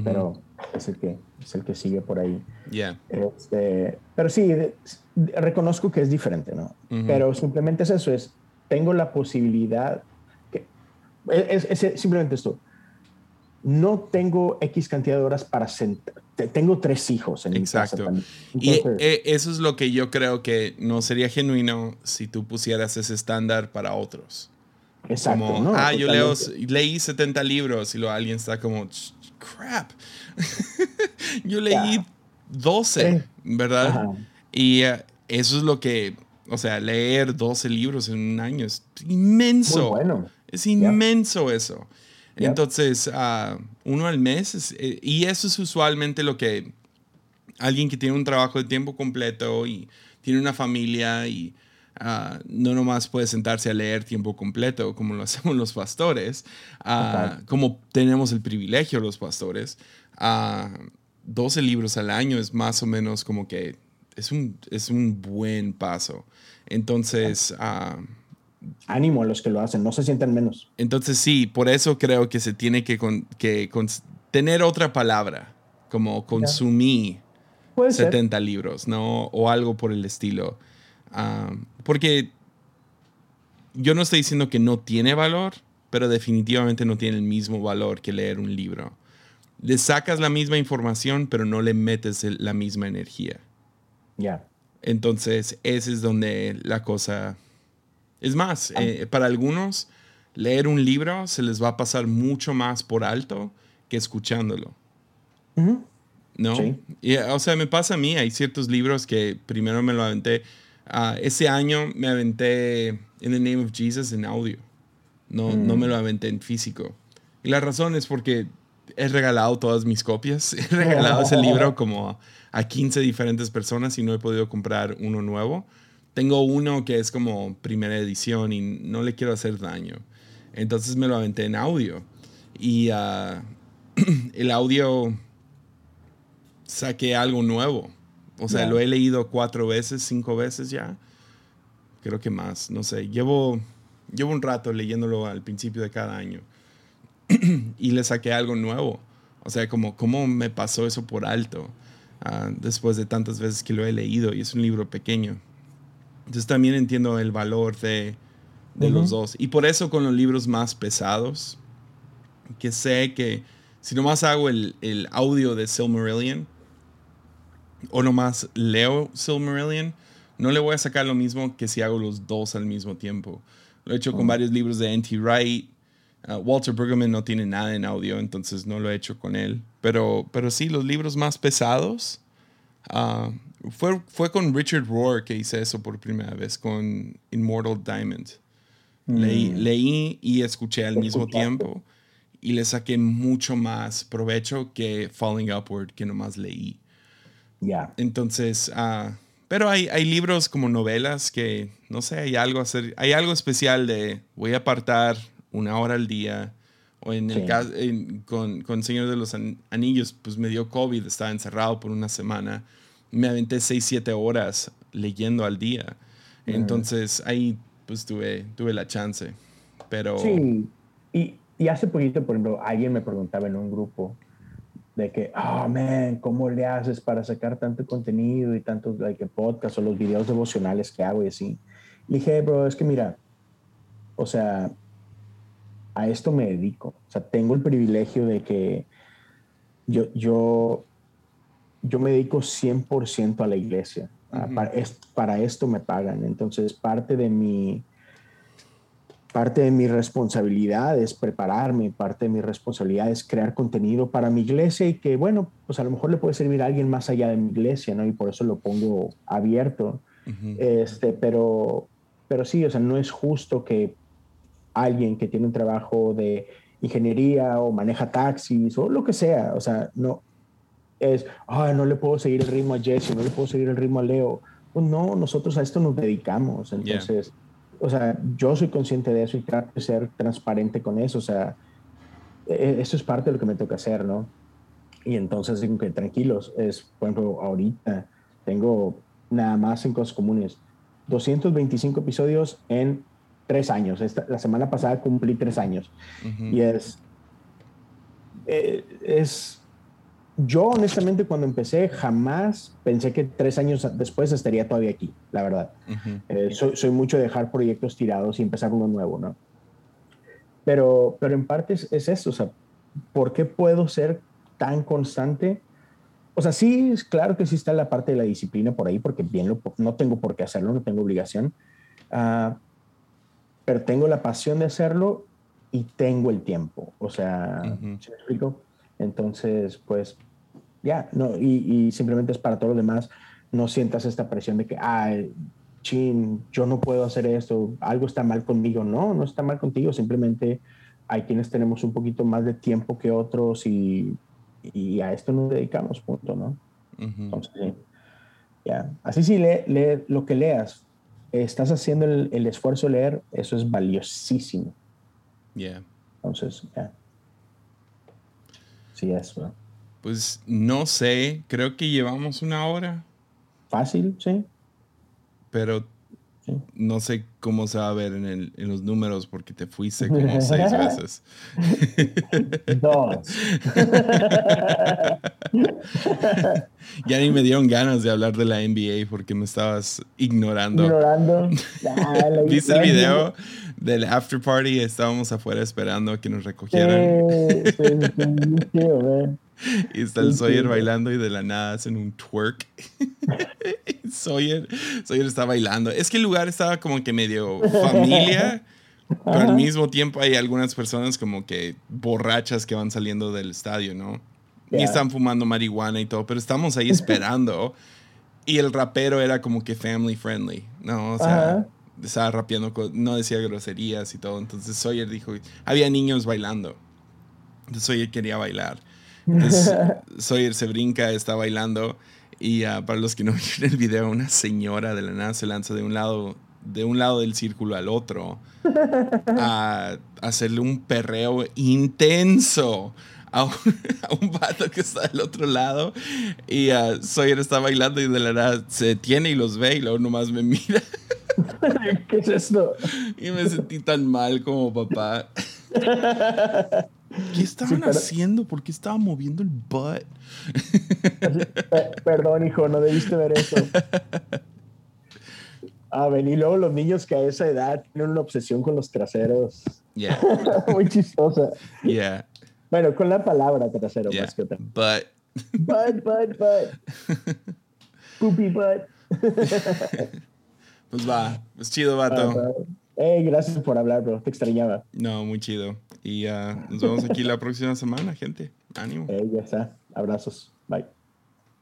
pero es el, que, es el que sigue por ahí. Yeah. Este, pero sí, reconozco que es diferente, ¿no? Pero simplemente es eso, es, tengo la posibilidad, que, es, es simplemente esto, no tengo X cantidad de horas para sentar. Tengo tres hijos en Exacto. Mi casa y eh, eso es lo que yo creo que no sería genuino si tú pusieras ese estándar para otros. Exacto. Como, ah, yo leo, leí 70 libros y luego alguien está como, crap. yo leí 12, ¿verdad? Y eh, eso es lo que, o sea, leer 12 libros en un año es inmenso. bueno. Es inmenso eso. Entonces, uh, uno al mes, eh, y eso es usualmente lo que alguien que tiene un trabajo de tiempo completo y tiene una familia y ah, no nomás puede sentarse a leer tiempo completo como lo hacemos los pastores, uh, como tenemos el privilegio los pastores. 12 libros al año es más o menos como que es un, es un buen paso. Entonces... Ánimo a los que lo hacen, no se sientan menos. Entonces sí, por eso creo que se tiene que, que tener otra palabra, como consumí 70 libros, ¿no? O algo por el estilo. porque yo no estoy diciendo que no tiene valor, pero definitivamente no tiene el mismo valor que leer un libro. Le sacas la misma información, pero no le metes la misma energía. Ya. Entonces, ese es donde la cosa... Es más, ah. eh, para algunos, leer un libro se les va a pasar mucho más por alto que escuchándolo. ¿No? Y, o sea, me pasa a mí, hay ciertos libros que primero me lo aventé. Uh, ese año me aventé In the Name of Jesus en audio. No, no me mm. lo aventé en físico. Y la razón es porque he regalado todas mis copias. He regalado ese libro como a 15 diferentes personas y no he podido comprar uno nuevo. Tengo uno que es como primera edición y no le quiero hacer daño. Entonces me lo aventé en audio. Y uh, el audio saqué algo nuevo. O sea, lo he leído cuatro veces, cinco veces ya. Creo que más, no sé. Llevo, llevo un rato leyéndolo al principio de cada año. y le saqué algo nuevo. O sea, como cómo me pasó eso por alto ah, después de tantas veces que lo he leído. Y es un libro pequeño. Entonces también entiendo el valor de, de los dos. Y por eso con los libros más pesados, que sé que si nomás hago el, el audio de Silmarillion o nomás leo Silmarillion, no le voy a sacar lo mismo que si hago los dos al mismo tiempo. Lo he hecho con oh. varios libros de N.T. Wright. Uh, Walter Brueggemann no tiene nada en audio, entonces no lo he hecho con él. Pero, pero sí, los libros más pesados. Uh, fue, fue con Richard Rohr que hice eso por primera vez, con Immortal Diamond. Leí, mm. leí, y escuché al mismo tiempo y le saqué mucho más provecho que Falling Upward, que nomás leí. Ya. Entonces, uh, pero hay, hay libros como novelas que, no sé, hay algo, hacer, hay algo especial de voy a apartar una hora al día. O en el caso, con, con Señor de los Anillos, pues me dio COVID, estaba encerrado por una semana. Me aventé 6, 7 horas leyendo al día. Entonces ahí pues tuve, tuve la chance. Pero... Sí, y, y hace poquito, por ejemplo, alguien me preguntaba en un grupo de que, oh, man, ¿cómo le haces para sacar tanto contenido y tantos like, podcasts o los videos devocionales que hago y así? Le dije, bro, es que mira, o sea, a esto me dedico. O sea, tengo el privilegio de que yo, yo, yo me dedico 100% a la iglesia. para, para, esto me pagan. Entonces, parte de mi parte de mi responsabilidad es prepararme, parte de mi responsabilidad es crear contenido para mi iglesia y que, bueno, pues a lo mejor le puede servir a alguien más allá de mi iglesia, ¿no? Y por eso lo pongo abierto. este, pero, pero sí, o sea, no es justo que alguien que tiene un trabajo de ingeniería o maneja taxis o lo que sea, o sea, no es, ah, no le puedo seguir el ritmo a Jesse, no le puedo seguir el ritmo a Leo. Pues no, nosotros a esto nos dedicamos, entonces o sea, yo soy consciente de eso y trato de ser transparente con eso, o sea, e-, eso es parte de lo que me toca hacer, ¿no? Y entonces digo que tranquilos, es, por ejemplo, ahorita tengo nada más en cosas comunes, 225 episodios en tres años. Esta, la semana pasada cumplí tres años. Y es, eh, es yo honestamente cuando empecé jamás pensé que tres años después estaría todavía aquí, la verdad. Eh, soy, mucho de dejar proyectos tirados y empezar uno nuevo, ¿no? Pero, pero en parte es, eso, o sea, ¿por qué puedo ser tan constante? O sea, sí, es claro que sí está la parte de la disciplina por ahí, porque bien lo, no tengo por qué hacerlo, no tengo obligación, uh, pero tengo la pasión de hacerlo y tengo el tiempo, o sea, ¿se me explico? Entonces, pues ya, no, y, simplemente es para todo lo demás, no sientas esta presión de que, ah, chin, yo no puedo hacer esto, algo está mal conmigo. No, no está mal contigo, simplemente hay quienes tenemos un poquito más de tiempo que otros y, y a esto nos dedicamos, punto, ¿no? Entonces, sí. Ya. Así sí, lee, lee, lo que leas, estás haciendo el, el esfuerzo de leer, eso es valiosísimo. Yeah. Entonces, ya. Sí, es, bro. Pues no sé, creo que llevamos una hora, Fácil, sí. pero Sí. no sé cómo se va a ver en, el- en los números porque te fuiste como seis veces. Dos. Ya ni me dieron ganas de hablar de la NBA porque me estabas ignorando. Ignorando. Ah, ¿Viste el video del after party? Estábamos afuera esperando a que nos recogieran. Sí, sí, sí. Y está el Sawyer bailando y de la nada hacen un twerk. Sawyer, Sawyer está bailando. Es que el lugar estaba como que medio familia, pero al mismo tiempo hay algunas personas como que borrachas que van saliendo del estadio, ¿no? Y Ya. están fumando marihuana y todo, pero estamos ahí esperando. y el rapero era como que family friendly, ¿no? O sea, Ajá. estaba rapeando, no decía groserías y todo. Entonces Sawyer dijo, había niños bailando. Entonces Sawyer quería bailar. Entonces, Sawyer se brinca, está bailando. Y ah, para los que no vieron el video, una señora de la nada se lanza de un lado, de un lado del círculo al otro a hacerle un perreo intenso a un, a un vato que está del otro lado. Y ah, Sawyer está bailando y de la nada se detiene y los ve y luego nomás me mira. ¿Qué es esto? Y me sentí tan mal como papá. ¿Qué estaban pero- haciendo? ¿Por qué estaba moviendo el butt? Pe- Perdón, hijo, no debiste ver eso. A ver, y luego los niños que a esa edad tienen una obsesión con los traseros. Yeah, Muy chistosa. yeah, Bueno, con la palabra trasero yeah. más que otra. But, Bud, bud, bud. Poopy bud. pues va, es chido, vato. Hey, gracias por hablar, bro. Te extrañaba. No, muy chido. Y ah, nos vemos aquí la próxima semana, gente. Ánimo. Hey, ya está. Abrazos. Bye.